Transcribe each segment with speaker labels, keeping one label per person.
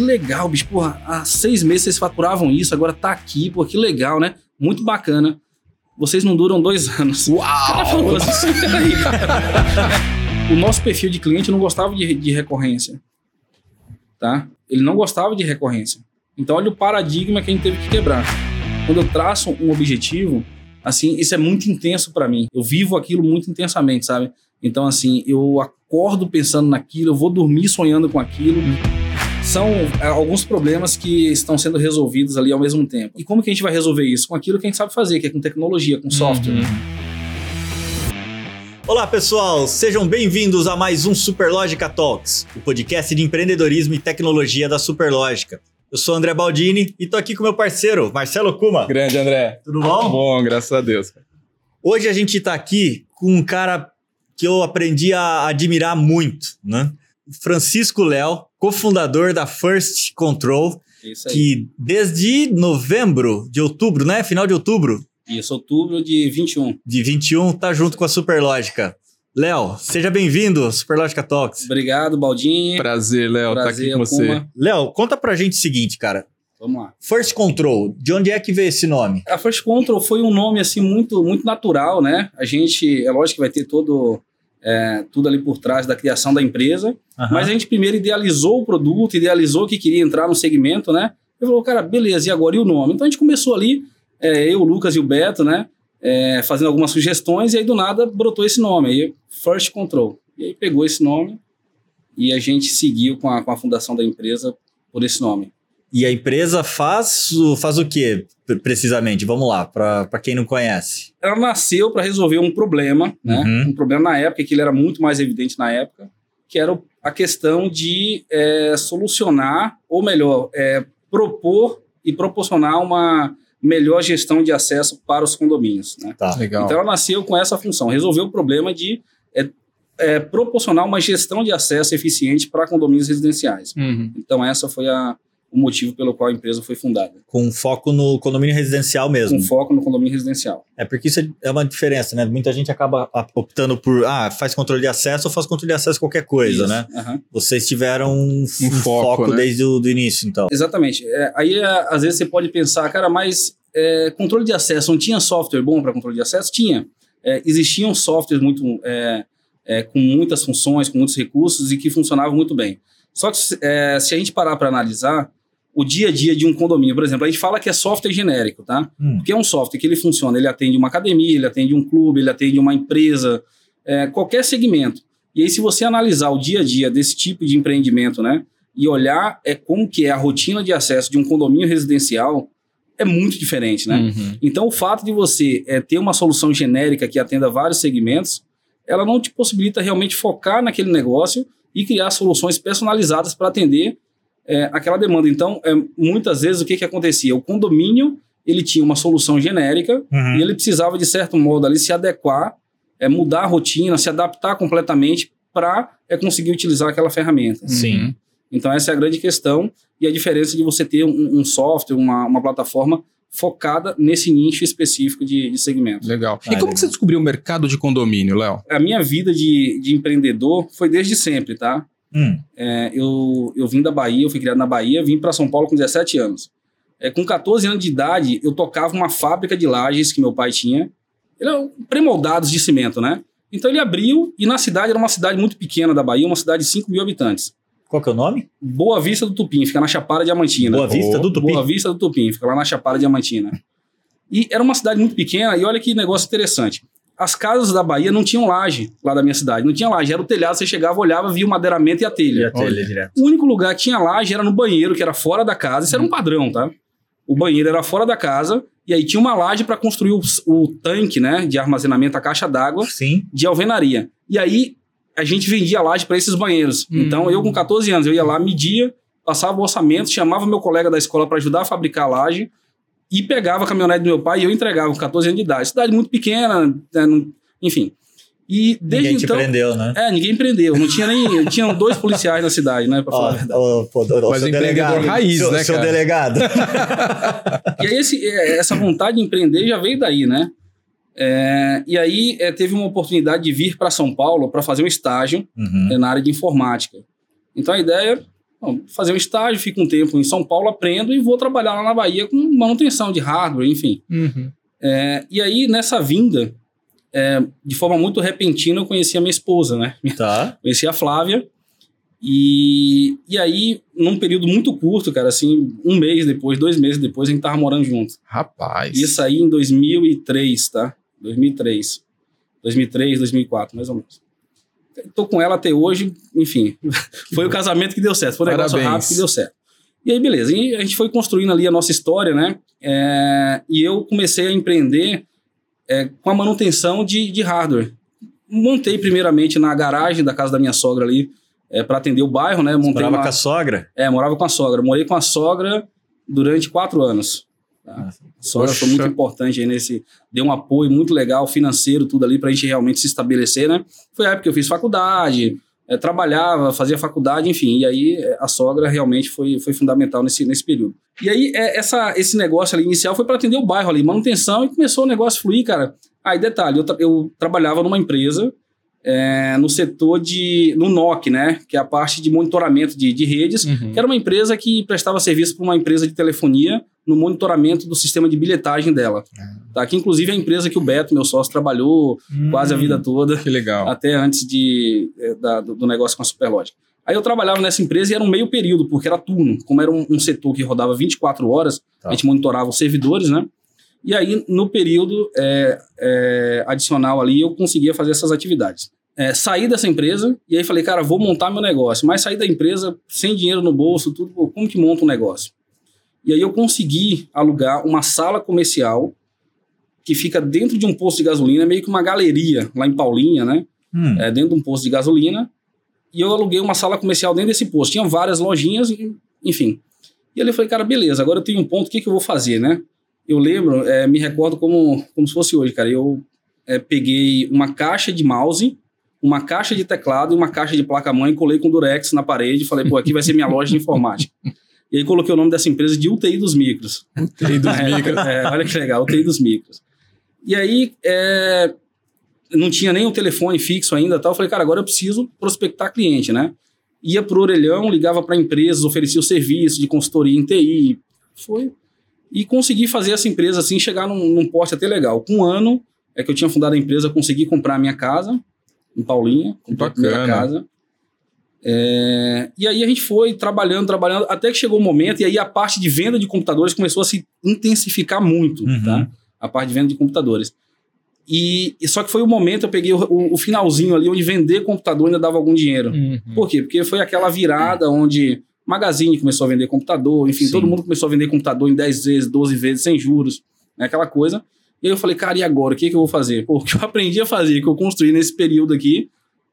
Speaker 1: que legal, bicho. Porra, há seis meses vocês faturavam isso, agora tá aqui, pô, que legal, né? Muito bacana. Vocês não duram dois anos.
Speaker 2: Uau!
Speaker 1: Falou assim. O nosso perfil de cliente não gostava de, de recorrência. Tá? Ele não gostava de recorrência. Então, olha o paradigma que a gente teve que quebrar. Quando eu traço um objetivo, assim, isso é muito intenso para mim. Eu vivo aquilo muito intensamente, sabe? Então, assim, eu acordo pensando naquilo, eu vou dormir sonhando com aquilo. São é, alguns problemas que estão sendo resolvidos ali ao mesmo tempo. E como que a gente vai resolver isso? Com aquilo que a gente sabe fazer, que é com tecnologia, com software.
Speaker 2: Uhum.
Speaker 3: Olá, pessoal! Sejam bem-vindos a mais um Superlógica Talks, o podcast de empreendedorismo e tecnologia da Superlógica. Eu sou André Baldini e tô aqui com meu parceiro, Marcelo Kuma.
Speaker 2: Grande, André.
Speaker 3: Tudo bom?
Speaker 2: Bom, graças a Deus.
Speaker 3: Hoje a gente tá aqui com um cara que eu aprendi a admirar muito, né? Francisco Léo, cofundador da First Control,
Speaker 1: Isso aí.
Speaker 3: que desde novembro, de outubro, né? Final de outubro
Speaker 1: Isso, outubro de 21.
Speaker 3: de 21, tá junto com a Superlógica. Léo, seja bem-vindo ao Superlógica Talks.
Speaker 1: Obrigado, Baldinho.
Speaker 2: Prazer, Léo, tá
Speaker 1: Prazer,
Speaker 2: aqui com você.
Speaker 3: Léo, conta pra gente o seguinte, cara.
Speaker 1: Vamos lá.
Speaker 3: First Control, de onde é que veio esse nome?
Speaker 1: A First Control foi um nome assim muito muito natural, né? A gente, é lógico que vai ter todo é, tudo ali por trás da criação da empresa, mas a gente primeiro idealizou o produto, idealizou que queria entrar no segmento, né? Eu falou, cara, beleza, e agora e o nome? Então a gente começou ali, é, eu, o Lucas e o Beto, né? é, fazendo algumas sugestões, e aí do nada brotou esse nome, aí First Control. E aí pegou esse nome e a gente seguiu com a, com a fundação da empresa por esse nome.
Speaker 3: E a empresa faz, o- faz o que precisamente? Vamos lá, pra quem não conhece.
Speaker 1: ela nasceu para resolver um problema, né?
Speaker 3: Uhum.
Speaker 1: Um problema na época, que ele era muito mais evidente na época, que era o- a questão de é, solucionar, ou melhor, é, propor e proporcionar uma melhor gestão de acesso para os condomínios, né?
Speaker 3: Tá.
Speaker 2: Legal.
Speaker 1: Então ela nasceu com essa função, resolver o problema de é, é, proporcionar uma gestão de acesso eficiente para condomínios residenciais.
Speaker 2: Uhum.
Speaker 1: Então essa foi a, o motivo pelo qual a empresa foi fundada,
Speaker 3: Com foco no condomínio residencial mesmo.
Speaker 1: com foco no condomínio residencial.
Speaker 3: É porque isso é uma diferença, né? Muita gente acaba a- optando por, ah, faz controle de acesso ou faz controle de acesso qualquer coisa,
Speaker 1: Isso,
Speaker 3: né?
Speaker 1: aham.
Speaker 3: Vocês tiveram um, um
Speaker 2: foco,
Speaker 3: foco,
Speaker 2: né?
Speaker 3: desde o do início, então.
Speaker 1: Exatamente. É, aí, é, às vezes, você pode pensar, cara, mas é, controle de acesso, não tinha software bom para controle de acesso? Tinha. É, existiam softwares muito, é, é, com muitas funções, com muitos recursos e que funcionavam muito bem. Só que é, se a gente parar para analisar o dia a dia de um condomínio, por exemplo, a gente fala que é software genérico, tá?
Speaker 3: Hum.
Speaker 1: Porque é um software que ele funciona, ele atende uma academia, ele atende um clube, ele atende uma empresa, é, qualquer segmento. E aí, se você analisar o dia a dia desse tipo de empreendimento, né? E olhar é como que é a rotina de acesso de um condomínio residencial, é muito diferente, né?
Speaker 2: Uhum.
Speaker 1: Então, o fato de você é, ter uma solução genérica que atenda vários segmentos, ela não te possibilita realmente focar naquele negócio e criar soluções personalizadas para atender é, aquela demanda. Então, é, muitas vezes, o que, que acontecia? O condomínio ele tinha uma solução genérica
Speaker 3: Uhum.
Speaker 1: e ele precisava, de certo modo, ali se adequar, é, mudar a rotina, se adaptar completamente para é, conseguir utilizar aquela ferramenta.
Speaker 3: Sim.
Speaker 1: Então, essa é a grande questão e a diferença de você ter um, um software, uma, uma plataforma focada nesse nicho específico de, de segmento.
Speaker 2: Legal.
Speaker 3: Ah,
Speaker 2: e como que você descobriu o mercado de condomínio, Léo?
Speaker 1: A minha vida de, de empreendedor foi desde sempre, tá?
Speaker 3: Hum.
Speaker 1: É, eu, eu vim da Bahia, eu fui criado na Bahia, vim para São Paulo com 17 anos. É, com 14 anos de idade, eu tocava uma fábrica de lajes que meu pai tinha. Ele era um premoldados de cimento, né? Então ele abriu e na cidade, era uma cidade muito pequena da Bahia, uma cidade de 5 mil habitantes.
Speaker 3: Qual que é o nome?
Speaker 1: Boa Vista do Tupim, fica na Chapada Diamantina.
Speaker 3: Boa Vista do Tupi.
Speaker 1: Boa Vista do Tupim, fica lá na Chapada Diamantina. E era uma cidade muito pequena, e olha que negócio interessante. As casas da Bahia não tinham laje lá da minha cidade, não tinha laje, era o telhado, você chegava, olhava, via o madeiramento e a telha.
Speaker 3: telha direto.
Speaker 1: O único lugar que tinha laje era no banheiro, que era fora da casa, isso era um padrão, tá? O banheiro era fora da casa, e aí tinha uma laje para construir o, o tanque, né, de armazenamento, a caixa d'água,
Speaker 3: Sim.
Speaker 1: de alvenaria. E aí a gente vendia laje para esses banheiros.
Speaker 2: Hum.
Speaker 1: Então eu com 14 anos, eu ia lá, media, passava o orçamento, chamava meu colega da escola para ajudar a fabricar a laje e pegava a caminhonete do meu pai e eu entregava com 14 anos de idade. Cidade muito pequena, né, não- enfim. E desde
Speaker 3: Ninguém te
Speaker 1: então.
Speaker 3: prendeu, né?
Speaker 1: É, ninguém prendeu. Não tinha nem. Tinham dois policiais na cidade, né? Pra falar a
Speaker 3: Ó,
Speaker 1: verdade.
Speaker 3: ó, pô, ó,
Speaker 2: Mas
Speaker 3: delegado.
Speaker 2: raiz,
Speaker 3: seu,
Speaker 2: né,
Speaker 3: seu
Speaker 2: cara?
Speaker 3: delegado.
Speaker 1: E aí esse- é, essa vontade de empreender já veio daí, né? É, e aí é, teve uma oportunidade de vir para São Paulo para fazer um estágio
Speaker 3: Uhum.
Speaker 1: é, na área de informática. Então a ideia Bom, fazer um estágio, fico um tempo em São Paulo, aprendo e vou trabalhar lá na Bahia com manutenção de hardware, enfim.
Speaker 2: Uhum.
Speaker 1: É, e aí, nessa vinda, é, de forma muito repentina, eu conheci a minha esposa, né?
Speaker 3: Tá.
Speaker 1: Conheci a Flávia. E, e aí, num período muito curto, cara, assim, um mês depois, dois meses depois, a gente tava morando junto.
Speaker 2: Rapaz.
Speaker 1: Isso aí em 2003, tá? 2003. 2003, 2004, mais ou menos. Tô com ela até hoje, enfim. foi o casamento que deu certo. Foi um negócio
Speaker 2: Parabéns.
Speaker 1: rápido que deu certo. E aí, beleza. E a gente foi construindo ali a nossa história, né? É, e eu comecei a empreender é, com a manutenção de, de hardware. Montei primeiramente na garagem da casa da minha sogra ali, é, para atender o bairro, né? Montei
Speaker 3: Morava
Speaker 1: uma-
Speaker 3: com a sogra?
Speaker 1: É, morava com a sogra. Morei com a sogra durante quatro anos. Tá? A sogra foi muito importante aí nesse. Deu um apoio muito legal, financeiro, tudo ali, pra gente realmente se estabelecer, né? Foi a época que eu fiz faculdade, eh, trabalhava, fazia faculdade, enfim. E aí eh, a sogra realmente foi, foi fundamental nesse, nesse período. E aí eh, essa, esse negócio ali inicial foi para atender o bairro ali, manutenção, e começou o negócio a fluir, cara. Aí, detalhe, eu, tra- eu trabalhava numa empresa eh, no setor de. no NOC, né? Que é a parte de monitoramento de, de redes
Speaker 2: Uhum.
Speaker 1: que era uma empresa que prestava serviço para uma empresa de telefonia no monitoramento do sistema de bilhetagem dela. Tá? Que inclusive é a empresa que o Beto, meu sócio, trabalhou quase a vida toda,
Speaker 2: Que legal.
Speaker 1: até antes de, eh, da- do do negócio com a Superlógica. Aí eu trabalhava nessa empresa e era um meio período, porque era turno. Como era um, um setor que rodava 24 horas,
Speaker 3: Tá.
Speaker 1: a gente monitorava os servidores, né? E aí, no período é, é, adicional ali, eu conseguia fazer essas atividades. É, saí dessa empresa e aí falei, cara, vou montar meu negócio. Mas saí da empresa sem dinheiro no bolso, tudo, como que monta um negócio? E aí eu consegui alugar uma sala comercial que fica dentro de um posto de gasolina, meio que uma galeria lá em Paulinha, né?
Speaker 3: Hum.
Speaker 1: é, dentro de um posto de gasolina. E eu aluguei uma sala comercial dentro desse posto. Tinha várias lojinhas, enfim. E ali eu falei, cara, beleza, agora eu tenho um ponto, o que, que eu vou fazer, né? Eu lembro, é, me recordo como, como se fosse hoje, cara. Eu é, peguei uma caixa de mouse, uma caixa de teclado e uma caixa de placa-mãe, colei com durex na parede e falei, pô, aqui vai ser minha loja de informática. E aí coloquei o nome dessa empresa de UTI dos micros.
Speaker 2: UTI dos micros.
Speaker 1: é, olha que legal, UTI dos micros. E aí, é, não tinha nem o telefone fixo ainda tal. Eu falei, cara, agora eu preciso prospectar cliente, né? Ia pro orelhão, ligava para empresas, oferecia o serviço de consultoria em TI. Foi. E consegui fazer essa empresa assim, chegar num, num porte até legal. Com um ano é que eu tinha fundado a empresa, consegui comprar a minha casa em Paulinha, comprei a
Speaker 2: Bacana.
Speaker 1: casa. É, e aí a gente foi trabalhando, trabalhando, até que chegou o momento, e aí a parte de venda de computadores começou a se intensificar muito,
Speaker 3: Uhum.
Speaker 1: tá? A parte de venda de computadores. E, e só que foi o momento, eu peguei o, o- o finalzinho ali, onde vender computador ainda dava algum dinheiro.
Speaker 2: Uhum.
Speaker 1: Por quê? Porque foi aquela virada onde Magazine começou a vender computador, enfim,
Speaker 3: Sim.
Speaker 1: todo mundo começou a vender computador em 10 vezes, 12 vezes, sem juros, né, aquela coisa. E aí eu falei, cara, e agora? O que, que eu vou fazer? Pô, o que eu aprendi a fazer, que eu construí nesse período aqui,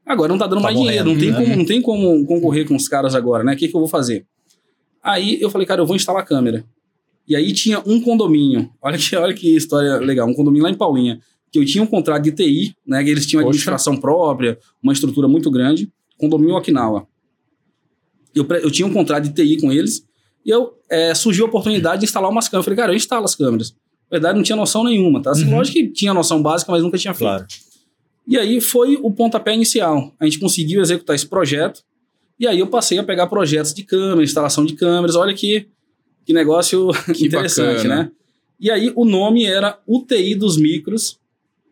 Speaker 1: agora não tá dando
Speaker 3: Tá
Speaker 1: mais dinheiro, não tem,
Speaker 3: né?
Speaker 1: como, não tem como concorrer com os caras agora, né? O que, que eu vou fazer? Aí eu falei, cara, eu vou instalar câmera. E aí tinha um condomínio, olha que, olha que história legal, um condomínio lá em Paulinha, que eu tinha um contrato de TI, né? Que eles tinham
Speaker 2: Poxa.
Speaker 1: administração própria, uma estrutura muito grande, condomínio Okinawa. Eu, eu tinha um contrato de TI com eles, e eu é, surgiu a oportunidade de instalar umas câmeras. Eu falei, cara, eu instalo as câmeras. Na verdade, não tinha noção nenhuma, tá? Assim,
Speaker 3: Uhum.
Speaker 1: Lógico que tinha noção básica, mas nunca tinha feito.
Speaker 3: Claro.
Speaker 1: E aí foi o pontapé inicial. A gente conseguiu executar esse projeto. E aí eu passei a pegar projetos de câmera, instalação de câmeras. Olha que, que negócio
Speaker 2: Que
Speaker 1: interessante,
Speaker 2: bacana.
Speaker 1: né? E aí o nome era UTI dos micros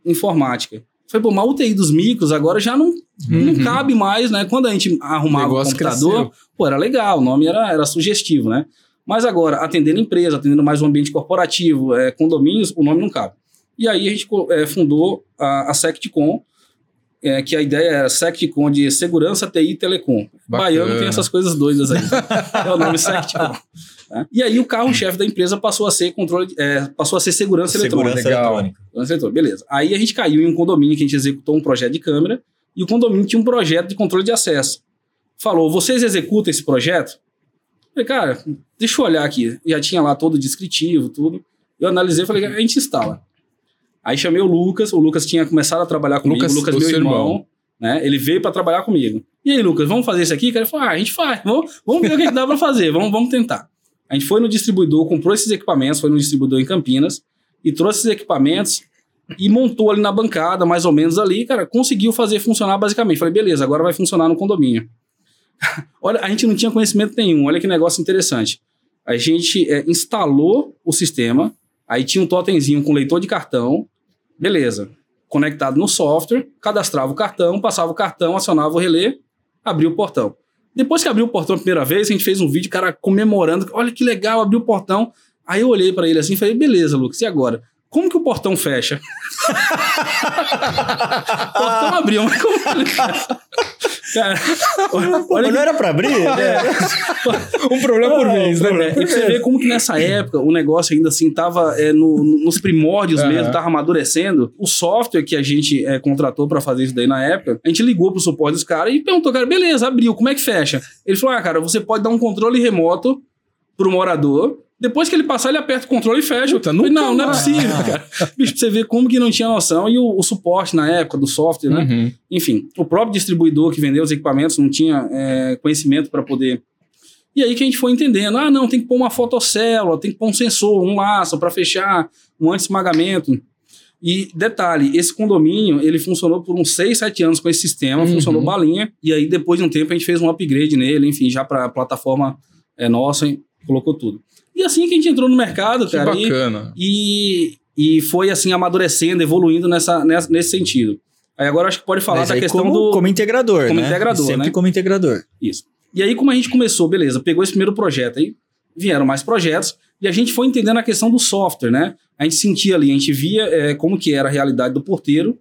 Speaker 1: informática. Foi, pô, mas UTI dos micros agora já não, não
Speaker 2: Uhum.
Speaker 1: cabe mais, né? Quando a gente arrumava o,
Speaker 2: negócio
Speaker 1: computador,
Speaker 2: cresceu.
Speaker 1: pô, era legal, o nome era, era sugestivo, né? Mas agora, atendendo empresa, atendendo mais um ambiente corporativo, é, condomínios, o nome não cabe. E aí a gente é, fundou a, a SectCom, é, que a ideia era SectCom de Segurança, TI e Telecom. Baiano tem essas coisas doidas aí. é o nome SectCom. né? E aí o carro-chefe da empresa passou a ser controle, é, passou a ser segurança, eletrônica.
Speaker 3: Segurança eletrônica.
Speaker 1: Segurança eletrônica, beleza. Aí a gente caiu em um condomínio que a gente executou um projeto de câmera e o condomínio tinha um projeto de controle de acesso. Falou, vocês executam esse projeto? Falei, cara, deixa eu olhar aqui. Já tinha lá todo o descritivo, tudo. Eu analisei e falei, a gente instala. Aí chamei o Lucas, o Lucas tinha começado a trabalhar comigo,
Speaker 2: Lucas,
Speaker 1: o Lucas meu irmão,
Speaker 2: irmão.
Speaker 1: né? Ele veio para trabalhar comigo. E aí, Lucas, vamos fazer isso aqui? Cara, ele falou, ah, a gente faz, vamos, vamos ver o que, que dá para fazer, vamos, vamos tentar. A gente foi no distribuidor, comprou esses equipamentos, foi no distribuidor em Campinas, e trouxe esses equipamentos e montou ali na bancada, mais ou menos ali, cara, conseguiu fazer funcionar basicamente. Falei, beleza, agora vai funcionar no condomínio. Olha, a gente não tinha conhecimento nenhum. Olha que negócio interessante. A gente é, instalou o sistema, aí tinha um totemzinho com leitor de cartão, beleza. Conectado no software, cadastrava o cartão, passava o cartão, acionava o relé, abria o portão. Depois que abriu o portão a primeira vez, a gente fez um vídeo, cara, comemorando. Olha que legal, abriu o portão. Aí eu olhei para ele assim e falei, beleza, Lucas, e agora? Como que o portão fecha? o portão abriu, mas como? Cara, olha,
Speaker 3: Não era pra abrir?
Speaker 1: é.
Speaker 2: Um problema por
Speaker 1: É,
Speaker 2: vez, né?
Speaker 1: E você ver como que nessa época o negócio ainda assim tava é, no- no- nos primórdios
Speaker 2: Aham.
Speaker 1: mesmo, tava amadurecendo. O software que a gente é, contratou pra fazer isso daí na época, a gente ligou pro suporte dos caras e perguntou, cara, beleza, abriu, como é que fecha? Ele falou, ah, cara, você pode dar um controle remoto pro morador. Depois que ele passar, ele aperta o controle e fecha.
Speaker 2: Puta, nunca
Speaker 1: não, não é possível, cara. Bicho, você ver como que não tinha noção. E o, o suporte na época do software, né?
Speaker 2: Uhum.
Speaker 1: Enfim, o próprio distribuidor que vendeu os equipamentos não tinha é, conhecimento para poder. E aí que a gente foi entendendo: ah, não, tem que pôr uma fotocélula, tem que pôr um sensor, um laço para fechar, um anti-esmagamento. E detalhe, esse condomínio, ele funcionou por uns 6, 7 anos com esse sistema,
Speaker 2: Uhum.
Speaker 1: funcionou balinha, e aí depois de um tempo a gente fez um upgrade nele, enfim, já para a plataforma é, nossa, e colocou tudo. E assim que a gente entrou no mercado,
Speaker 2: Que
Speaker 1: cara, e,
Speaker 2: bacana.
Speaker 1: e, e foi assim amadurecendo, evoluindo nessa, nessa- nesse sentido. Aí agora acho que pode falar
Speaker 3: Mas
Speaker 1: da questão
Speaker 3: como,
Speaker 1: do.
Speaker 3: como integrador,
Speaker 1: como
Speaker 3: né?
Speaker 1: integrador,
Speaker 3: Sempre
Speaker 1: né?
Speaker 3: como integrador.
Speaker 1: Isso. E aí, como a gente começou, beleza, pegou esse primeiro projeto, aí vieram mais projetos, e a gente foi entendendo a questão do software, né? A gente sentia ali, a gente via é, como que era a realidade do porteiro.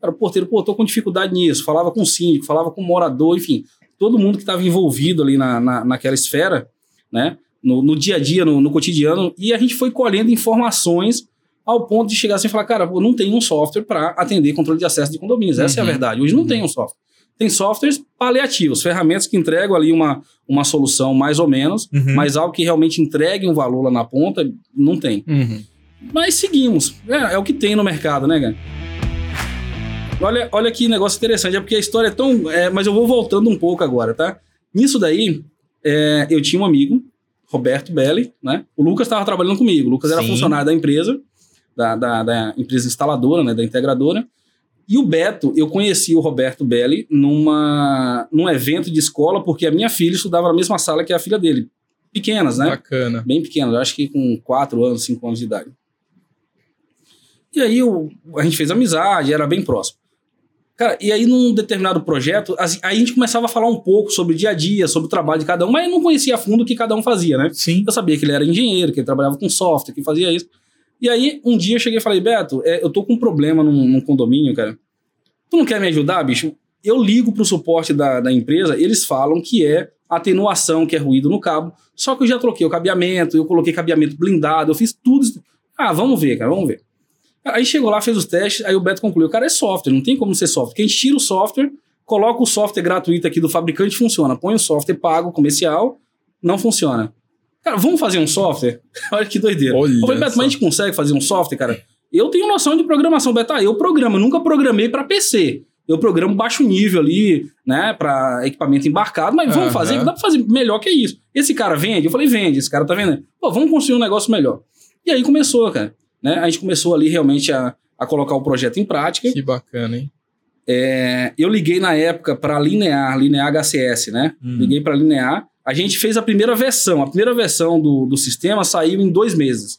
Speaker 1: Cara, o porteiro, pô, tô com dificuldade nisso, falava com o síndico, falava com o morador, enfim, todo mundo que estava envolvido ali na, na, naquela esfera, né? No, no dia a dia, no, no cotidiano, e a gente foi colhendo informações ao ponto de chegar assim e falar, cara, pô, não tem um software para atender controle de acesso de condomínios. Essa é a
Speaker 2: Uhum.
Speaker 1: verdade. Hoje não tem um software. Tem softwares paliativos, ferramentas que entregam ali uma, uma solução mais ou menos,
Speaker 3: Uhum.
Speaker 1: mas algo que realmente entregue um valor lá na ponta, não tem.
Speaker 2: Uhum.
Speaker 1: Mas seguimos. É, é o que tem no mercado, né, cara? Olha, olha que negócio interessante, é porque a história é tão. é, mas eu vou voltando um pouco agora, tá? Nisso daí, é, eu tinha um amigo, Roberto Belli, né? O Lucas estava trabalhando comigo. O Lucas era
Speaker 3: Sim.
Speaker 1: funcionário da empresa, da, da, da empresa instaladora, né? Da integradora. E o Beto, eu conheci o Roberto Belli numa, num evento de escola, porque a minha filha estudava na mesma sala que a filha dele. Pequenas, né?
Speaker 2: Bacana.
Speaker 1: bem pequeno, eu acho que com 4 anos, 5 anos de idade. E aí eu, a gente fez amizade, era bem próximo. Cara, e aí num determinado projeto, aí a gente começava a falar um pouco sobre o dia a dia, sobre o trabalho de cada um, mas eu não conhecia a fundo o que cada um fazia, né?
Speaker 3: Sim.
Speaker 1: Eu sabia que ele era engenheiro, que ele trabalhava com software, que fazia isso. E aí, um dia eu cheguei e falei, Beto, é, eu tô com um problema num, num condomínio, cara. Tu não quer me ajudar, bicho? Eu ligo pro suporte da, da empresa, eles falam que é atenuação, que é ruído no cabo. Só que eu já troquei o cabeamento, eu coloquei cabeamento blindado, eu fiz tudo. isso. Ah, vamos ver, cara, vamos ver. Aí chegou lá, fez os testes, aí o Beto concluiu, cara, é software, não tem como ser software. Porque a gente tira o software, coloca o software gratuito aqui do fabricante, funciona. Põe o software pago, comercial, não funciona. Cara, vamos fazer um software? Olha que doideira.
Speaker 2: Olha
Speaker 1: eu falei, Beto, mas a gente consegue fazer um software, cara? Eu tenho noção de programação, Beto. Ah, eu programo, eu nunca programei para PC. Eu programo baixo nível ali, né, para equipamento embarcado, mas vamos
Speaker 2: Aham.
Speaker 1: fazer, dá para fazer melhor que isso. Esse cara vende? Eu falei, vende, esse cara tá vendendo. Pô, vamos construir um negócio melhor. E aí começou, cara. Né? A gente começou ali realmente a, a colocar o projeto em prática.
Speaker 2: Que bacana, hein?
Speaker 1: É, eu liguei na época para Linear, Linear HCS, né?
Speaker 3: Hum.
Speaker 1: Liguei para Linear. A gente fez a primeira versão. A primeira versão do, do sistema saiu em dois meses.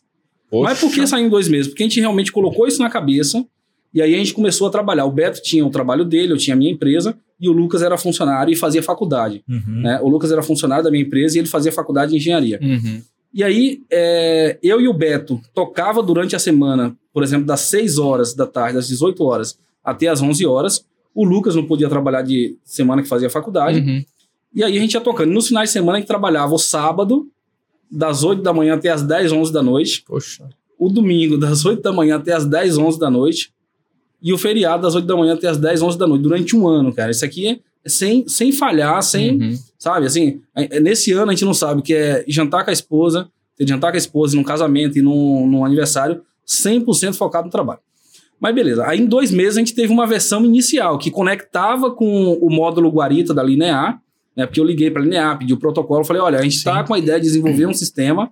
Speaker 1: Mas por que saiu em dois meses? Porque a gente realmente colocou isso na cabeça e aí a gente começou a trabalhar. O Beto tinha o trabalho dele, eu tinha a minha empresa e o Lucas era funcionário e fazia faculdade.
Speaker 3: Uhum.
Speaker 1: Né? O Lucas era funcionário da minha empresa e ele fazia faculdade de engenharia.
Speaker 2: Uhum.
Speaker 1: E aí, é, eu e o Beto tocava durante a semana, por exemplo, das 6 horas da tarde, das 18 horas até as 11 horas. O Lucas não podia trabalhar de semana que fazia faculdade.
Speaker 2: Uhum.
Speaker 1: E aí a gente ia tocando. Nos finais de semana a gente trabalhava o sábado, das 8 da manhã até as 10, 11 da noite.
Speaker 2: Poxa.
Speaker 1: O domingo, das 8 da manhã até as 10, 11 da noite. E o feriado, das 8 da manhã até as 10, 11 da noite. Durante um ano, cara. Isso aqui é sem, sem falhar, sem...
Speaker 2: Uhum.
Speaker 1: Sabe, assim, é- é- nesse ano a gente não sabe o que é jantar com a esposa, jantar com a esposa num casamento e num, num aniversário, 100% focado no trabalho. Mas beleza, aí em dois meses a gente teve uma versão inicial que conectava com o módulo Guarita da Linear, né, porque eu liguei para a Linear, pedi o protocolo, falei, olha, a gente está com a ideia de desenvolver um sistema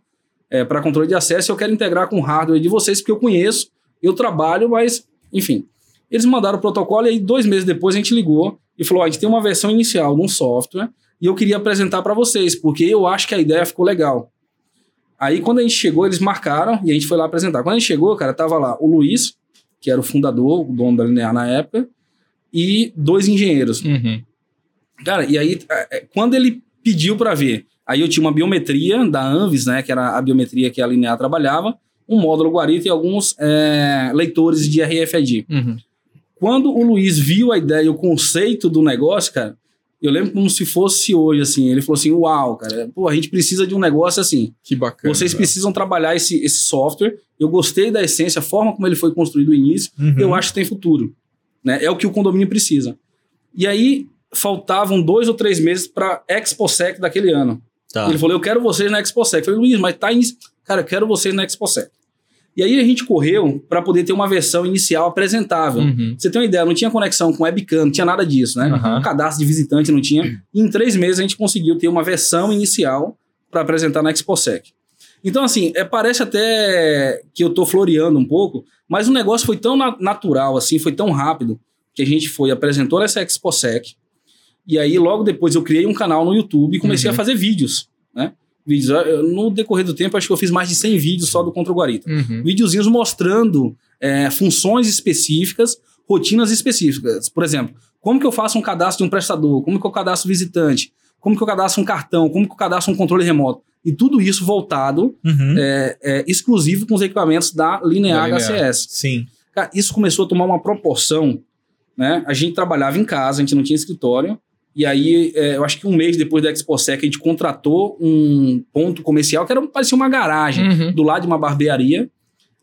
Speaker 1: para controle de acesso e eu quero integrar com o hardware de vocês, porque eu conheço, eu trabalho, mas, enfim. Eles mandaram o protocolo e aí dois meses depois a gente ligou e falou, ó, a gente tem uma versão inicial de um software, e eu queria apresentar para vocês, porque eu acho que a ideia ficou legal. Aí quando a gente chegou, eles marcaram e a gente foi lá apresentar. Quando a gente chegou, cara, tava lá o Luiz, que era o fundador, o dono da Linear na época, e dois engenheiros.
Speaker 2: Uhum.
Speaker 1: Cara, e aí, é, é, quando ele pediu para ver, aí eu tinha uma biometria da Anvis, né, que era a biometria que a Linear trabalhava, um módulo Guarita e alguns é, leitores de RFID.
Speaker 2: Uhum.
Speaker 1: Quando o Luiz viu a ideia e o conceito do negócio, cara, eu lembro como se fosse hoje, assim. Ele falou assim: Uau, cara, pô, a gente precisa de um negócio assim.
Speaker 2: Que bacana.
Speaker 1: Vocês
Speaker 2: velho.
Speaker 1: precisam trabalhar esse, esse software. Eu gostei da essência, a forma como ele foi construído no início.
Speaker 3: Uhum.
Speaker 1: Eu acho que tem futuro. Né? É o que o condomínio precisa. E aí, faltavam dois ou três meses para ExpoSec daquele ano.
Speaker 3: Tá.
Speaker 1: Ele falou: Eu quero vocês na ExpoSec. Eu falei, Luiz, mas tá. In... Cara, eu quero vocês na ExpoSec. E aí a gente correu para poder ter uma versão inicial apresentável.
Speaker 2: Uhum.
Speaker 1: Você tem uma ideia, não tinha conexão com webcam, não tinha nada disso, né?
Speaker 2: Aham.
Speaker 1: Um cadastro de visitante não tinha. E em três meses a gente conseguiu ter uma versão inicial para apresentar na ExpoSec. Então, assim, é, parece até que eu tô floreando um pouco, mas o negócio foi tão na- natural, assim, foi tão rápido, que a gente foi, apresentou nessa ExpoSec, e aí logo depois eu criei um canal no YouTube e comecei
Speaker 2: Uhum.
Speaker 1: a fazer vídeos, né? Vídeos. No decorrer do tempo, acho que eu fiz mais de 100 vídeos só do Contra o Guarita
Speaker 2: Uhum.
Speaker 1: videozinhos mostrando é, funções específicas, rotinas específicas. Por exemplo, como que eu faço um cadastro de um prestador? Como que eu cadastro visitante? Como que eu cadastro um cartão? Como que eu cadastro um controle remoto? E tudo isso voltado,
Speaker 3: Uhum.
Speaker 1: é, é, exclusivo com os equipamentos da Linear
Speaker 2: Da Linear.
Speaker 1: HCS.
Speaker 3: Sim.
Speaker 1: Cara, isso começou a tomar uma proporção, né? A gente trabalhava em casa, a gente não tinha escritório, e aí, é, eu acho que um mês depois da ExpoSec, a gente contratou um ponto comercial que era, parecia uma garagem
Speaker 2: Uhum.
Speaker 1: do lado de uma barbearia.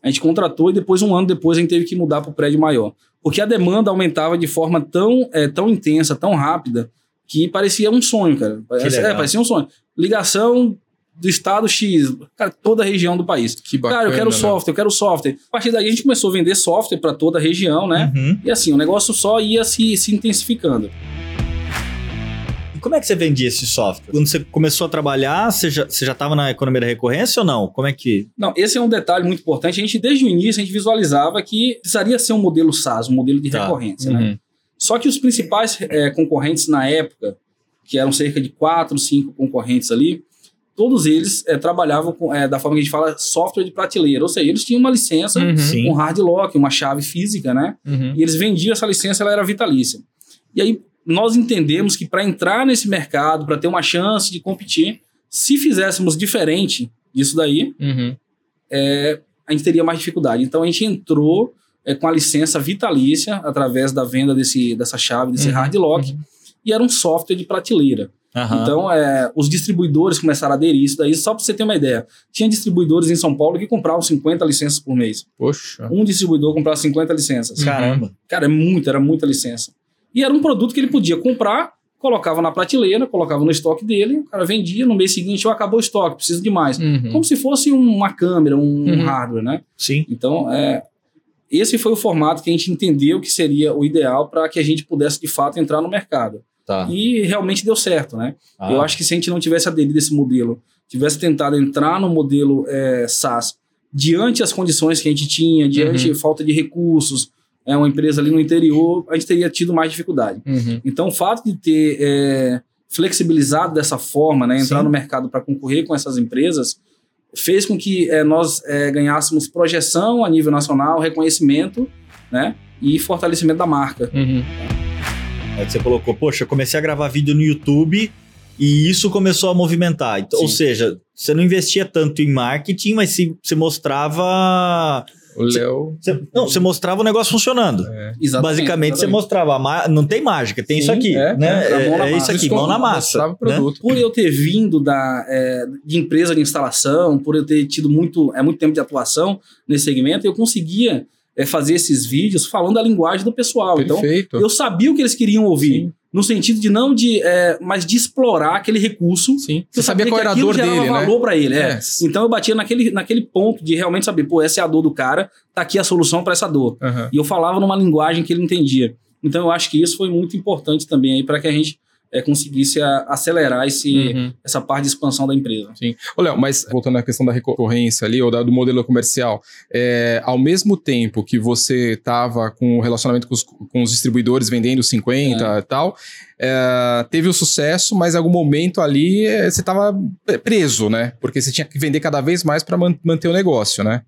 Speaker 1: A gente contratou e depois, um ano depois, a gente teve que mudar para o prédio maior. Porque a demanda aumentava de forma tão, é, tão intensa, tão rápida, que parecia um sonho, cara. É, parecia um sonho. Ligação do estado X, cara, toda a região do país.
Speaker 2: Que bacana.
Speaker 1: cara, eu quero
Speaker 2: né?
Speaker 1: software, eu quero software. A partir daí a gente começou a vender software para toda a região, né?
Speaker 3: Uhum.
Speaker 1: E assim, o negócio só ia se, se intensificando.
Speaker 3: Como é que você vendia esse software? Quando você começou a trabalhar, você já, estava na economia da recorrência ou não? Como é que.
Speaker 1: Não, esse é um detalhe muito importante. A gente, desde o início, a gente visualizava que precisaria ser um modelo SaaS, um modelo de
Speaker 3: Tá.
Speaker 1: recorrência, né?
Speaker 2: Uhum.
Speaker 1: Só que os principais eh, concorrentes na época, que eram cerca de quatro, cinco concorrentes ali, todos eles eh, trabalhavam com, eh, da forma que a gente fala, software de prateleira. Ou seja, eles tinham uma licença,
Speaker 2: Uhum.
Speaker 1: Um hard lock, uma chave física, né?
Speaker 2: Uhum.
Speaker 1: E eles vendiam essa licença, ela era vitalícia. E aí nós entendemos que para entrar nesse mercado, para ter uma chance de competir, se fizéssemos diferente disso daí,
Speaker 2: Uhum.
Speaker 1: a gente teria mais dificuldade. Então a gente entrou é, com a licença vitalícia através da venda desse, dessa chave, desse
Speaker 2: Uhum,
Speaker 1: hard lock, e era um software de prateleira. Então é, os distribuidores começaram a aderir isso daí, só para você ter uma ideia. Tinha distribuidores em São Paulo que compravam 50 licenças por mês.
Speaker 2: Poxa.
Speaker 1: Um distribuidor comprava 50 licenças.
Speaker 3: Caramba.
Speaker 1: Cara, é muito, era muita licença. E era um produto que ele podia comprar, colocava na prateleira, colocava no estoque dele, o cara vendia, no mês seguinte, ó, acabou o estoque, preciso de mais.
Speaker 2: Uhum.
Speaker 1: Como se fosse uma câmera, um
Speaker 2: Uhum.
Speaker 1: hardware, né?
Speaker 3: Sim.
Speaker 1: Então, é, esse foi o formato que a gente entendeu que seria o ideal para que a gente pudesse, de fato, entrar no mercado.
Speaker 3: Tá.
Speaker 1: E realmente deu certo, né?
Speaker 3: Ah.
Speaker 1: Eu acho que se a gente não tivesse aderido a esse modelo, tivesse tentado entrar no modelo é, SaaS, diante as condições que a gente tinha, diante
Speaker 2: Uhum.
Speaker 1: a falta de recursos, é uma empresa ali no interior, a gente teria tido mais dificuldade.
Speaker 2: Uhum.
Speaker 1: Então, o fato de ter é, flexibilizado dessa forma, né, entrar
Speaker 3: Sim.
Speaker 1: no mercado para concorrer com essas empresas, fez com que é, nós é, ganhássemos projeção a nível nacional, reconhecimento, né, e fortalecimento da marca.
Speaker 2: Uhum.
Speaker 3: Aí você colocou, poxa, eu comecei a gravar vídeo no YouTube e isso começou a movimentar. Então, ou seja, você não investia tanto em marketing, mas sim, você mostrava.
Speaker 2: O Léo.
Speaker 3: você- não, você mostrava o negócio funcionando.
Speaker 2: É.
Speaker 1: Exatamente,
Speaker 3: Basicamente, você mostrava. ma- Não tem mágica, tem
Speaker 1: Sim,
Speaker 3: isso aqui.
Speaker 2: é,
Speaker 3: né?
Speaker 1: é,
Speaker 3: É, é isso aqui, mão na massa. né?
Speaker 2: produto.
Speaker 1: Por eu ter vindo da, é, de empresa de instalação, por eu ter tido muito, é, muito tempo de atuação nesse segmento, eu conseguia é, fazer esses vídeos falando a linguagem do pessoal. Então,
Speaker 2: Perfeito.
Speaker 1: eu sabia o que eles queriam ouvir.
Speaker 2: Sim.
Speaker 1: No sentido de não de, é, mas de explorar aquele recurso.
Speaker 2: Sim. Você sabia qual
Speaker 1: que
Speaker 2: era a dor dele, né?
Speaker 1: valor para ele, é.
Speaker 2: É.
Speaker 1: Então eu batia naquele, naquele ponto de realmente saber, pô, essa é a dor do cara, tá aqui a solução para essa dor.
Speaker 2: Aham.
Speaker 1: E eu falava numa linguagem que ele entendia. Então eu acho que isso foi muito importante também aí para que a gente é, conseguisse a- acelerar esse,
Speaker 2: Uhum.
Speaker 1: essa parte de expansão da empresa.
Speaker 2: Ô, Léo, mas voltando à questão da recorrência ali, ou da- do modelo comercial, é, ao mesmo tempo que você estava com o relacionamento com os, com os distribuidores vendendo 50 e tal, é, teve o sucesso, mas em algum momento ali é, você estava preso, né? Porque você tinha que vender cada vez mais para manter o negócio, né?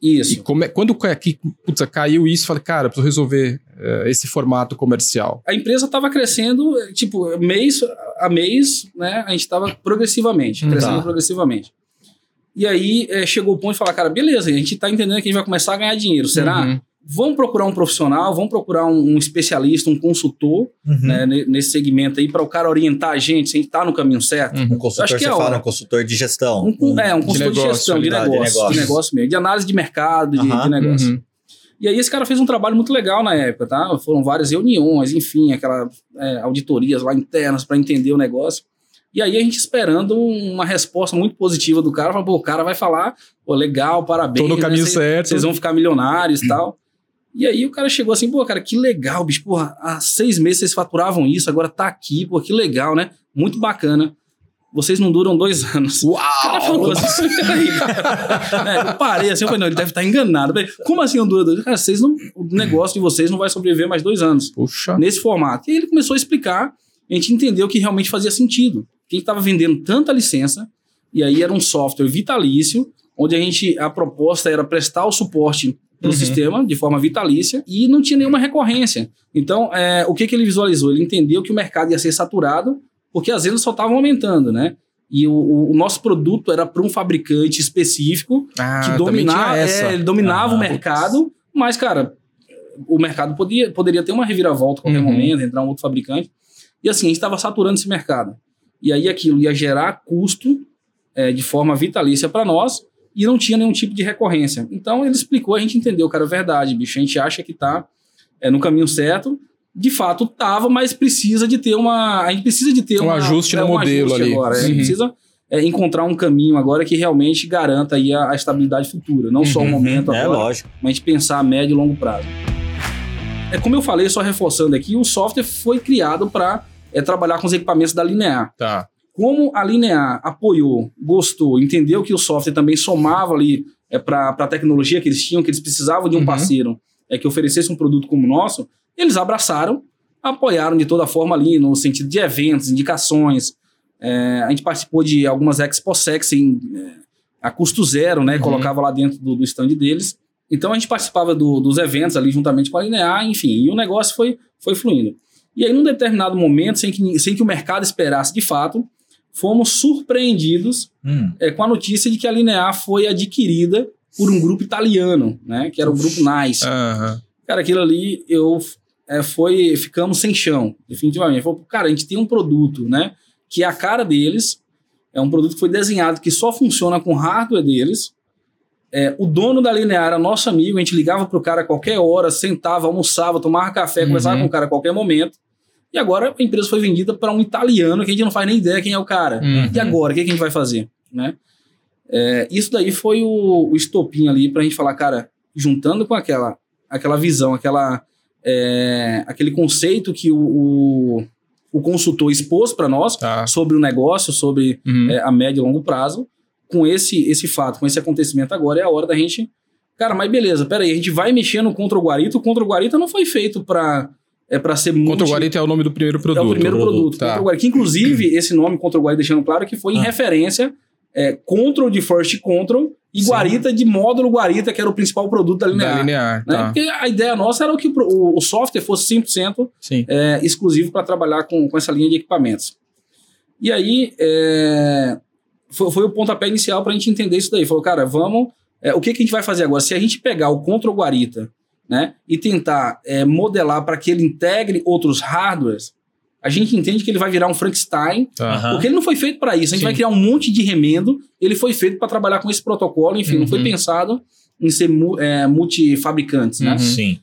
Speaker 2: E
Speaker 1: Isso.
Speaker 2: é- quando putz, caiu isso, falei, cara, preciso resolver é, esse formato comercial.
Speaker 1: A empresa estava crescendo, tipo, mês a mês, né? A gente estava progressivamente,
Speaker 2: Hum,
Speaker 1: crescendo
Speaker 3: tá.
Speaker 1: progressivamente. E aí eh, chegou o ponto de falar, cara, beleza, a gente está entendendo que a gente vai começar a ganhar dinheiro. Será?
Speaker 2: Uhum.
Speaker 1: Vamos procurar um profissional, vamos procurar um, um especialista, um consultor
Speaker 3: Uhum.
Speaker 1: né, ne- nesse segmento aí, para o cara orientar a gente, se a gente tá no caminho certo.
Speaker 2: Uhum.
Speaker 3: Um consultor,
Speaker 1: Acho que
Speaker 3: você
Speaker 1: é
Speaker 3: fala, um consultor de gestão.
Speaker 1: Um, con- é, um consultor de,
Speaker 2: negócio,
Speaker 1: gestão, de
Speaker 3: ali, tá,
Speaker 1: negócio,
Speaker 3: de
Speaker 1: de
Speaker 3: negócio.
Speaker 1: mesmo, de análise de mercado, de,
Speaker 3: Aham,
Speaker 1: de negócio.
Speaker 2: Uhum.
Speaker 1: E aí esse cara fez um trabalho muito legal na época, tá? Foram várias reuniões, enfim, aquelas é, auditorias lá internas para entender o negócio. E aí a gente esperando uma resposta muito positiva do cara, falando, pô, o cara vai falar, pô, legal, parabéns.
Speaker 2: Tô no
Speaker 1: né?
Speaker 2: caminho
Speaker 1: Cês-
Speaker 2: certo.
Speaker 1: Vocês vão ficar milionários e tal. E aí o cara chegou assim, pô, cara, que legal, bicho, porra, há seis meses vocês faturavam isso, agora tá aqui, pô, que legal, né? Muito bacana. Vocês não duram dois anos. O cara falou assim, peraí, cara. É, eu parei assim, eu falei, não, ele deve estar enganado. Eu falei, Como assim não dura dois anos? Cara, vocês não, o negócio de vocês não vai sobreviver mais dois anos
Speaker 2: Puxa.
Speaker 1: nesse formato. E aí ele começou a explicar, a gente entendeu que realmente fazia sentido. Que a gente estava vendendo tanta licença, e aí era um software vitalício, onde a gente, a proposta era prestar o suporte para o
Speaker 2: Uhum.
Speaker 1: sistema de forma vitalícia e não tinha nenhuma recorrência. Então, é, o que, que ele visualizou? Ele entendeu que o mercado ia ser saturado, porque as vendas só estavam aumentando, né? E o, o- nosso produto era para um fabricante específico
Speaker 2: Ah,
Speaker 1: que é, ele dominava
Speaker 3: Ah,
Speaker 1: o mercado, mas, cara, o mercado podia, poderia ter uma reviravolta a qualquer
Speaker 2: Uhum.
Speaker 1: momento, entrar um outro fabricante. E assim, a gente estava saturando esse mercado. E aí aquilo ia gerar custo é, de forma vitalícia para nós e não tinha nenhum tipo de recorrência. Então ele explicou, a gente entendeu, cara, é verdade, bicho. A gente acha que está no caminho certo. De fato, tava, mas precisa de ter uma. A gente precisa de ter
Speaker 2: Um
Speaker 1: uma-
Speaker 2: ajuste no
Speaker 1: um
Speaker 2: modelo ali.
Speaker 1: Agora. A gente
Speaker 2: Uhum.
Speaker 1: precisa é, encontrar um caminho agora que realmente garanta aí a, a estabilidade futura. Não só o
Speaker 2: Uhum.
Speaker 1: momento
Speaker 3: É
Speaker 1: agora,
Speaker 3: lógico.
Speaker 1: mas a gente pensar a médio e longo prazo. É como eu falei, só reforçando aqui, o software foi criado para trabalhar com os equipamentos da Linear.
Speaker 2: Tá.
Speaker 1: Como a Linear apoiou, gostou, entendeu que o software também somava ali é, para a tecnologia que eles tinham, que eles precisavam de um
Speaker 2: Uhum.
Speaker 1: parceiro é, que oferecesse um produto como o nosso, eles abraçaram, apoiaram de toda forma ali, no sentido de eventos, indicações. É, a gente participou de algumas ExpoSex em, é, a custo zero, né?
Speaker 2: Uhum.
Speaker 1: Colocava lá dentro do, do stand deles. Então a gente participava do- dos eventos ali juntamente com a Linear, enfim, e o negócio foi, foi fluindo. E aí, num determinado momento, sem que, sem que o mercado esperasse de fato, fomos surpreendidos
Speaker 3: Hum.
Speaker 1: é, com a notícia de que a Linear foi adquirida por um grupo italiano, né? Que era o grupo Nice.
Speaker 2: Aham.
Speaker 1: Cara, aquilo ali, eu é, foi, ficamos sem chão, definitivamente. Falei, cara, a gente tem um produto, né? Que é a cara deles, é um produto que foi desenhado que só funciona com hardware deles. É, o dono da Linear era nosso amigo, a gente ligava pro cara a qualquer hora, sentava, almoçava, tomava café,
Speaker 2: Uhum.
Speaker 1: conversava com o cara a qualquer momento. E agora a empresa foi vendida para um italiano que a gente não faz nem ideia quem é o cara.
Speaker 2: Uhum.
Speaker 1: E agora, o que, que a gente vai fazer? Né? É, isso daí foi o, o estopim ali pra gente falar, cara, juntando com aquela, aquela visão, aquela, é, aquele conceito que o, o, o consultor expôs para nós
Speaker 2: Tá.
Speaker 1: sobre o negócio, sobre
Speaker 2: Uhum.
Speaker 1: é, a médio e longo prazo, com esse, esse fato, com esse acontecimento agora, é a hora da gente. Cara, mas beleza, peraí, a gente vai mexer no Contra o Guarita. O Contra o Guarita não foi feito pra, é, pra ser
Speaker 2: Contra o Guarita é o nome do primeiro produto.
Speaker 1: é o primeiro
Speaker 3: produto,
Speaker 1: produto,
Speaker 2: tá.
Speaker 1: Contra o Guarita. Que, inclusive, esse nome Contra o Guarita, deixando claro que foi em
Speaker 3: Ah.
Speaker 1: referência é, Control de First Control e
Speaker 2: Sim.
Speaker 1: Guarita de módulo Guarita, que era o principal produto da Linear.
Speaker 2: Da linear,
Speaker 1: né?
Speaker 2: tá.
Speaker 1: Porque a ideia nossa era que o, o- software fosse 100%
Speaker 2: Sim.
Speaker 1: é, exclusivo para trabalhar com, com essa linha de equipamentos. E aí, é, foi, foi o pontapé inicial para a gente entender isso daí. Falou, cara, vamos. é, o que, que a gente vai fazer agora? Se a gente pegar o Control Guarita né, e tentar é, modelar para que ele integre outros hardwares, a gente entende que ele vai virar um Frankenstein.
Speaker 3: Aham.
Speaker 1: porque ele não foi feito para isso. A gente
Speaker 2: Sim.
Speaker 1: vai criar um monte de remendo. Ele foi feito para trabalhar com esse protocolo, enfim, não foi
Speaker 2: Uhum.
Speaker 1: pensado em ser mu- é, multifabricantes, né?
Speaker 2: Uhum.
Speaker 3: Sim.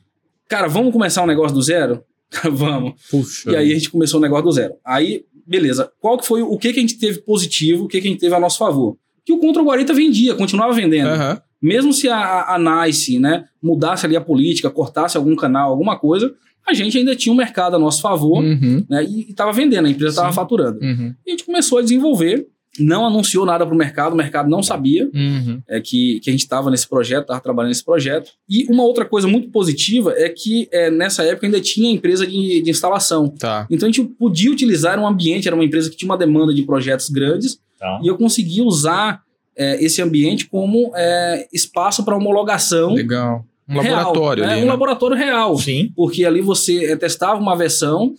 Speaker 1: Cara, vamos começar um negócio do zero? vamos.
Speaker 2: Puxa.
Speaker 1: E aí a gente começou o negócio do zero. Aí, beleza. Qual que foi o que, que a gente teve positivo, o que, que a gente teve a nosso favor? Que o Contra o Guarita vendia, continuava vendendo.
Speaker 2: Aham.
Speaker 1: Mesmo se a, a NICE né, mudasse ali a política, cortasse algum canal, alguma coisa, a gente ainda tinha um mercado a nosso favor
Speaker 2: Uhum.
Speaker 1: né, e estava vendendo, a empresa estava faturando.
Speaker 2: Uhum.
Speaker 1: E a gente começou a desenvolver, não anunciou nada para o mercado, o mercado não sabia
Speaker 2: Uhum.
Speaker 1: é, que, que a gente estava nesse projeto, estava trabalhando nesse projeto. E uma outra coisa muito positiva é que é, nessa época ainda tinha empresa de, de instalação.
Speaker 2: Tá.
Speaker 1: Então a gente podia utilizar um ambiente, era uma empresa que tinha uma demanda de projetos grandes,
Speaker 3: Tá.
Speaker 1: e eu conseguia usar é, esse ambiente como é, espaço para homologação
Speaker 2: Legal. Um
Speaker 1: real,
Speaker 2: laboratório
Speaker 1: né?
Speaker 2: ali.
Speaker 1: Um
Speaker 2: né?
Speaker 1: laboratório real.
Speaker 3: Sim.
Speaker 1: Porque ali você é, testava uma versão,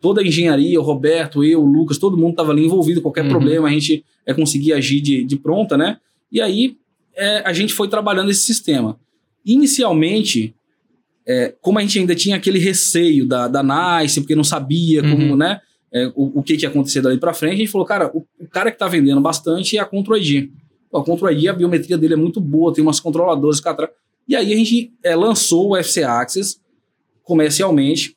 Speaker 1: toda a engenharia, o Roberto, eu, o Lucas, todo mundo estava ali envolvido, qualquer
Speaker 2: Uhum.
Speaker 1: problema a gente é, conseguia agir de, de pronta, né? E aí é, a gente foi trabalhando esse sistema. Inicialmente, é, como a gente ainda tinha aquele receio da, da NICE, porque não sabia como,
Speaker 2: Uhum.
Speaker 1: né? é, o, o que, que ia acontecer dali para frente, a gente falou, cara, o, o cara que está vendendo bastante é a Control ID. Pô, A Control ID, a biometria dele é muito boa, tem umas controladoras cá atrás. E aí a gente é, lançou o FC Access comercialmente,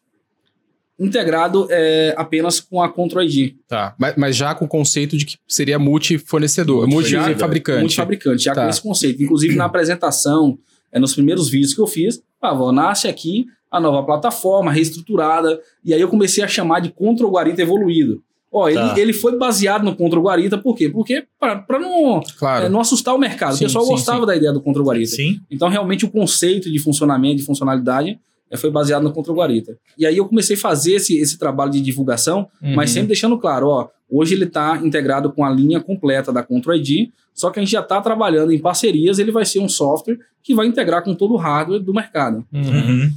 Speaker 1: integrado é, apenas com a Control ID.
Speaker 2: Tá. Mas, mas já com o conceito de que seria multi-fornecedor,
Speaker 3: Multi-fabricante.
Speaker 2: multi-fabricante.
Speaker 1: Já
Speaker 2: Tá.
Speaker 1: com esse conceito. Inclusive na apresentação, é, nos primeiros vídeos que eu fiz, ah, nasce aqui a nova plataforma, reestruturada, e aí eu comecei a chamar de Control Guarita evoluído. Ó, ele,
Speaker 3: Tá.
Speaker 1: ele foi baseado no Control Guarita, por quê? Porque para não,
Speaker 2: Claro.
Speaker 1: é, não assustar o mercado.
Speaker 2: Sim,
Speaker 1: o pessoal
Speaker 2: sim,
Speaker 1: gostava
Speaker 2: sim.
Speaker 1: da ideia do Control Guarita.
Speaker 3: Sim.
Speaker 1: Então, realmente, o conceito de funcionamento, de funcionalidade, é, foi baseado no Control Guarita. E aí eu comecei a fazer esse, esse trabalho de divulgação, mas
Speaker 2: Uhum.
Speaker 1: sempre deixando claro, ó, hoje ele está integrado com a linha completa da Control ID, só que a gente já está trabalhando em parcerias, ele vai ser um software que vai integrar com todo o hardware do mercado.
Speaker 2: Uhum.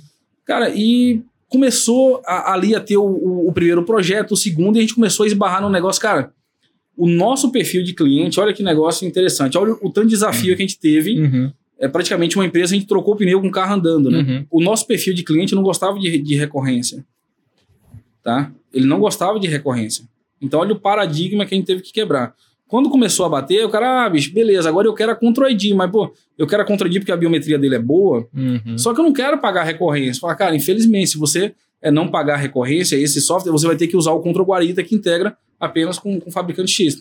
Speaker 1: Cara, e começou a- ali a ter o, o- o primeiro projeto, o segundo, e a gente começou a esbarrar no negócio, cara, o nosso perfil de cliente, olha que negócio interessante, olha o tanto de desafio que a gente teve,
Speaker 2: Uhum.
Speaker 1: é praticamente uma empresa, a gente trocou o pneu com o carro andando, né?
Speaker 2: Uhum.
Speaker 1: o nosso perfil de cliente não gostava de, de recorrência. Tá? Ele não gostava de recorrência. Então, olha o paradigma que a gente teve que quebrar. Quando começou a bater, o cara, ah, bicho, beleza, agora eu quero a Control ID, mas, pô, eu quero a Control ID porque a biometria dele é boa,
Speaker 2: Uhum.
Speaker 1: só que eu não quero pagar recorrência. Fala, cara, infelizmente, se você é, não pagar recorrência, esse software, você vai ter que usar o Control Guarita que integra apenas com, com o fabricante X.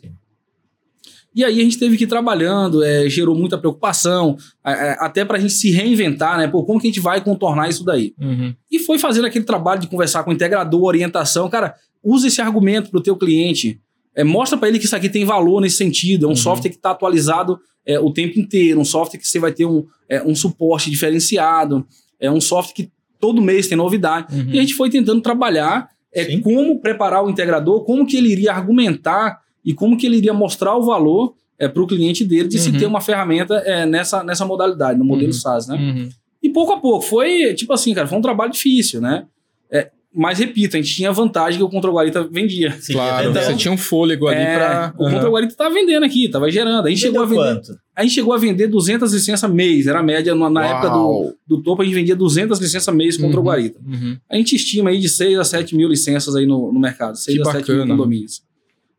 Speaker 1: E aí a gente teve que ir trabalhando, é, gerou muita preocupação, é, até para a gente se reinventar, né? Pô, como que a gente vai contornar isso daí?
Speaker 2: Uhum.
Speaker 1: E foi fazendo aquele trabalho de conversar com o integrador, orientação. Cara, usa esse argumento para o teu cliente. É, mostra para ele que isso aqui tem valor nesse sentido. É um
Speaker 2: Uhum.
Speaker 1: software que está atualizado é, o tempo inteiro. Um software que você vai ter um, é, um suporte diferenciado. É um software que todo mês tem novidade.
Speaker 2: Uhum.
Speaker 1: E a gente foi tentando trabalhar é,
Speaker 3: Sim.
Speaker 1: como preparar o integrador, como que ele iria argumentar e como que ele iria mostrar o valor é, para o cliente dele de se
Speaker 2: Uhum.
Speaker 1: ter uma ferramenta é, nessa, nessa modalidade, no modelo
Speaker 2: Uhum.
Speaker 1: SaaS, né?
Speaker 2: Uhum.
Speaker 1: E pouco a pouco, foi tipo assim, cara, foi um trabalho difícil, né? É, mas repito, a gente tinha a vantagem que o Control Guarita vendia.
Speaker 3: Sim,
Speaker 2: Claro,
Speaker 3: então,
Speaker 2: você tinha um fôlego ali
Speaker 1: É,
Speaker 2: pra.
Speaker 1: O
Speaker 2: Uhum.
Speaker 1: Control Guarita tava vendendo aqui, tava gerando. A gente, chegou a, vender,
Speaker 3: quanto?
Speaker 1: a gente chegou a vender 200 licenças mês, era a média. Na, na
Speaker 2: Uau.
Speaker 1: época do, do topo, a gente vendia 200 licenças mês Control
Speaker 2: Uhum.
Speaker 1: Guarita.
Speaker 2: Uhum.
Speaker 1: A gente estima aí de 6 a 7 mil licenças aí no, no mercado, 6
Speaker 2: Que
Speaker 1: a 7 mil
Speaker 2: bacana.
Speaker 1: condomínios.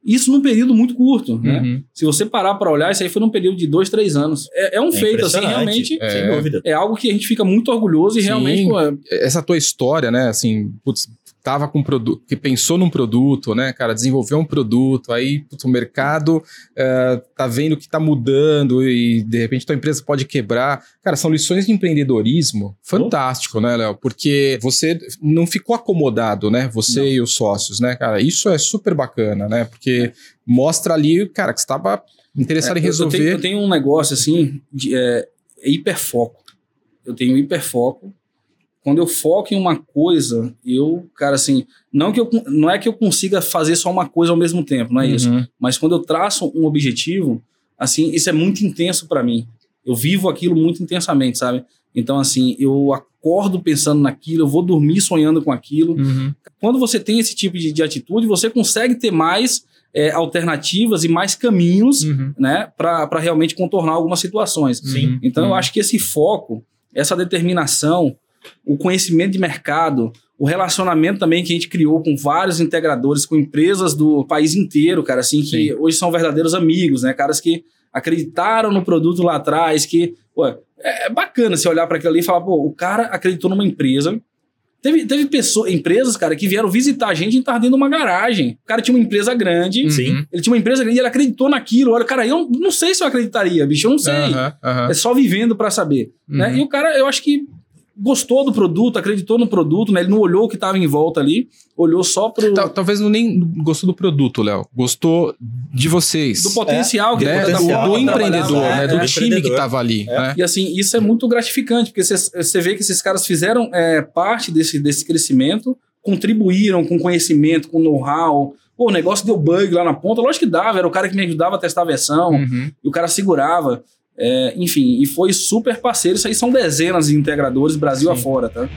Speaker 1: Isso num período muito curto, né?
Speaker 2: Uhum.
Speaker 1: Se você parar para olhar, isso aí foi num período de 2, 3 anos. É, é um
Speaker 3: É
Speaker 1: feito, assim, realmente.
Speaker 3: Sem
Speaker 2: É.
Speaker 3: dúvida.
Speaker 1: É algo que a gente fica muito orgulhoso e
Speaker 2: Sim.
Speaker 1: realmente, pô, é-
Speaker 2: essa tua história, né? Assim, putz, tava com um produto, que pensou num produto, né, cara, desenvolveu um produto, aí putz, o mercado eh, tá vendo que tá mudando e de repente tua empresa pode quebrar. Cara, são lições de empreendedorismo fantástico, né, Léo? Porque você não ficou acomodado, né? Você
Speaker 1: Não.
Speaker 2: e os sócios, né, cara? Isso é super bacana, né? Porque mostra ali, cara, que você tava interessado
Speaker 1: É,
Speaker 2: em resolver.
Speaker 1: Eu tenho, eu tenho um negócio assim, de é, é hiperfoco. Eu tenho hiperfoco. Quando eu foco em uma coisa, eu, cara, assim, não que eu não é que eu consiga fazer só uma coisa ao mesmo tempo, não é isso.
Speaker 2: Uhum.
Speaker 1: Mas quando eu traço um objetivo, assim, isso é muito intenso para mim. Eu vivo aquilo muito intensamente, sabe? Então, assim, eu acordo pensando naquilo, eu vou dormir sonhando com aquilo.
Speaker 2: Uhum.
Speaker 1: Quando você tem esse tipo de, de atitude, você consegue ter mais é, alternativas e mais caminhos
Speaker 2: Uhum.
Speaker 1: né, para realmente contornar algumas situações.
Speaker 3: Sim.
Speaker 1: Então, eu
Speaker 2: Uhum.
Speaker 1: acho que esse foco, essa determinação, o conhecimento de mercado, o relacionamento também que a gente criou com vários integradores, com empresas do país inteiro, cara, assim, que
Speaker 2: Sim.
Speaker 1: hoje são verdadeiros amigos, né, caras que acreditaram no produto lá atrás, que, pô, é é bacana você olhar para aquilo ali e falar, pô, o cara acreditou numa empresa, Teve, teve pessoas, empresas, cara, que vieram visitar a gente e estar dentro de uma garagem. O cara tinha uma empresa grande.
Speaker 3: Sim.
Speaker 1: Ele tinha uma empresa grande e ele acreditou naquilo. Olha, cara, eu não sei se eu acreditaria, bicho. Eu não sei.
Speaker 2: Aham, aham.
Speaker 1: É só vivendo pra saber. Né?
Speaker 2: Uhum.
Speaker 1: E o cara, eu acho que gostou do produto, acreditou no produto, né? Ele não olhou o que estava em volta ali, olhou só pro
Speaker 2: Tal- Talvez não nem gostou do produto, Léo. Gostou de vocês.
Speaker 1: do potencial que
Speaker 2: né? do,
Speaker 3: potencial,
Speaker 2: do
Speaker 3: trabalhava,
Speaker 2: empreendedor,
Speaker 3: é,
Speaker 2: né?
Speaker 3: é.
Speaker 2: Do
Speaker 3: Do
Speaker 2: time que
Speaker 3: empreendedor.
Speaker 2: tava ali. né?
Speaker 1: E assim, isso é muito gratificante, porque você vê que esses caras fizeram é, parte desse, desse crescimento, contribuíram com conhecimento, com know-how. Pô, o negócio deu bug lá na ponta, lógico que dava, era o cara que me ajudava a testar a versão,
Speaker 2: Uhum.
Speaker 1: e o cara segurava. É, enfim, e foi super parceiro. Isso aí são dezenas de integradores Brasil
Speaker 2: Sim.
Speaker 1: afora, tá?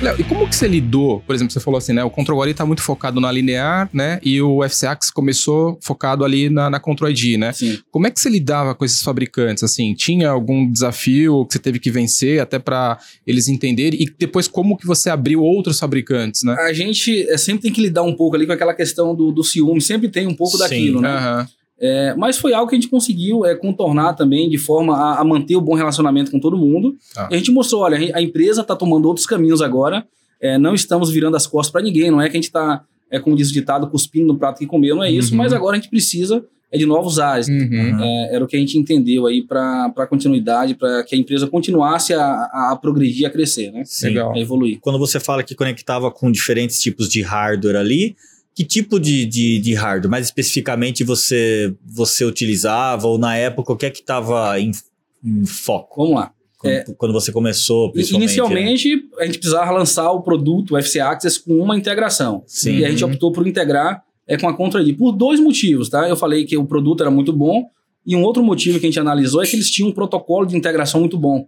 Speaker 2: Léo, e como que você lidou? Por exemplo, você falou assim, né? O Control Guari tá muito focado na linear, né? E o FCX começou focado ali na, na Control ID, né?
Speaker 1: Sim.
Speaker 2: Como é que você lidava com esses fabricantes? Assim, tinha algum desafio que você teve que vencer até para eles entenderem? E depois como que você abriu outros fabricantes, né?
Speaker 1: A gente é, sempre tem que lidar um pouco ali com aquela questão do, do ciúme, sempre tem um pouco
Speaker 3: Sim.
Speaker 1: daquilo, né?
Speaker 2: Aham.
Speaker 1: É, mas foi algo que a gente conseguiu é, contornar também de forma a, a manter o bom relacionamento com todo mundo. E a gente mostrou, olha, a a empresa está tomando outros caminhos agora, é, não estamos virando as costas para ninguém, não é que a gente está, é, como diz o ditado, cuspindo no prato que comeu, não é isso,
Speaker 2: Uhum.
Speaker 1: mas agora a gente precisa é, de novos ares.
Speaker 2: Uhum.
Speaker 1: É, era o que a gente entendeu aí para continuidade, para que a empresa continuasse a, a, a progredir, a crescer, né?
Speaker 3: Sim.
Speaker 2: Legal.
Speaker 1: A evoluir.
Speaker 3: Quando você fala que conectava com diferentes tipos de hardware ali, que tipo de, de, de hardware, mais especificamente, você, você utilizava? Ou na época, o que é que estava em, em foco?
Speaker 1: Vamos lá.
Speaker 3: Quando, quando você começou, principalmente? né?
Speaker 1: Inicialmente, a gente precisava lançar o produto, o FC Access, com uma integração.
Speaker 3: Sim.
Speaker 1: E a gente
Speaker 2: Uhum.
Speaker 1: optou por integrar é, com a Contra ID. Por dois motivos, tá? Eu falei que o produto era muito bom. E um outro motivo que a gente analisou é que eles tinham um protocolo de integração muito bom.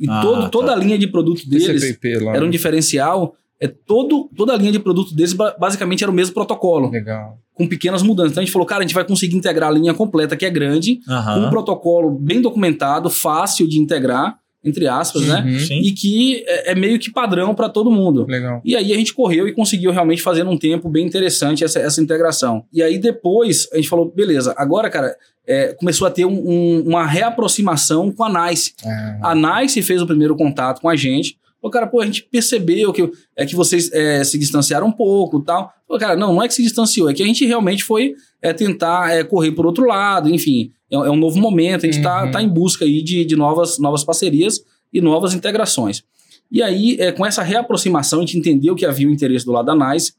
Speaker 1: E
Speaker 3: Ah,
Speaker 1: todo,
Speaker 3: tá.
Speaker 1: toda a linha de produto deles
Speaker 2: lá.
Speaker 1: era um diferencial. É todo, toda a linha de produto deles ba- basicamente era o mesmo protocolo,
Speaker 2: Legal.
Speaker 1: com pequenas mudanças. Então a gente falou, cara, a gente vai conseguir integrar a linha completa, que é grande, com um protocolo bem documentado, fácil de integrar, entre aspas, né?
Speaker 2: Uhum.
Speaker 3: Sim.
Speaker 1: E que é, é meio que padrão para todo mundo.
Speaker 2: Legal.
Speaker 1: E aí a gente correu e conseguiu realmente fazer num tempo bem interessante essa, essa integração. E aí depois a gente falou, beleza, agora, cara, é, começou a ter um- um- uma reaproximação com a NICE.
Speaker 2: Ah,
Speaker 1: A NICE fez o primeiro contato com a gente. Falou, cara, pô, a gente percebeu que, é que vocês é, se distanciaram um pouco e tal. Falou, cara, não, não é que se distanciou, é que a gente realmente foi é, tentar é, correr por outro lado, enfim. É, é um novo momento, a gente está
Speaker 2: Uhum.
Speaker 1: tá em busca aí de, de novas, novas parcerias e novas integrações. E aí, é, com essa reaproximação, a gente entendeu que havia o interesse do lado da NICE,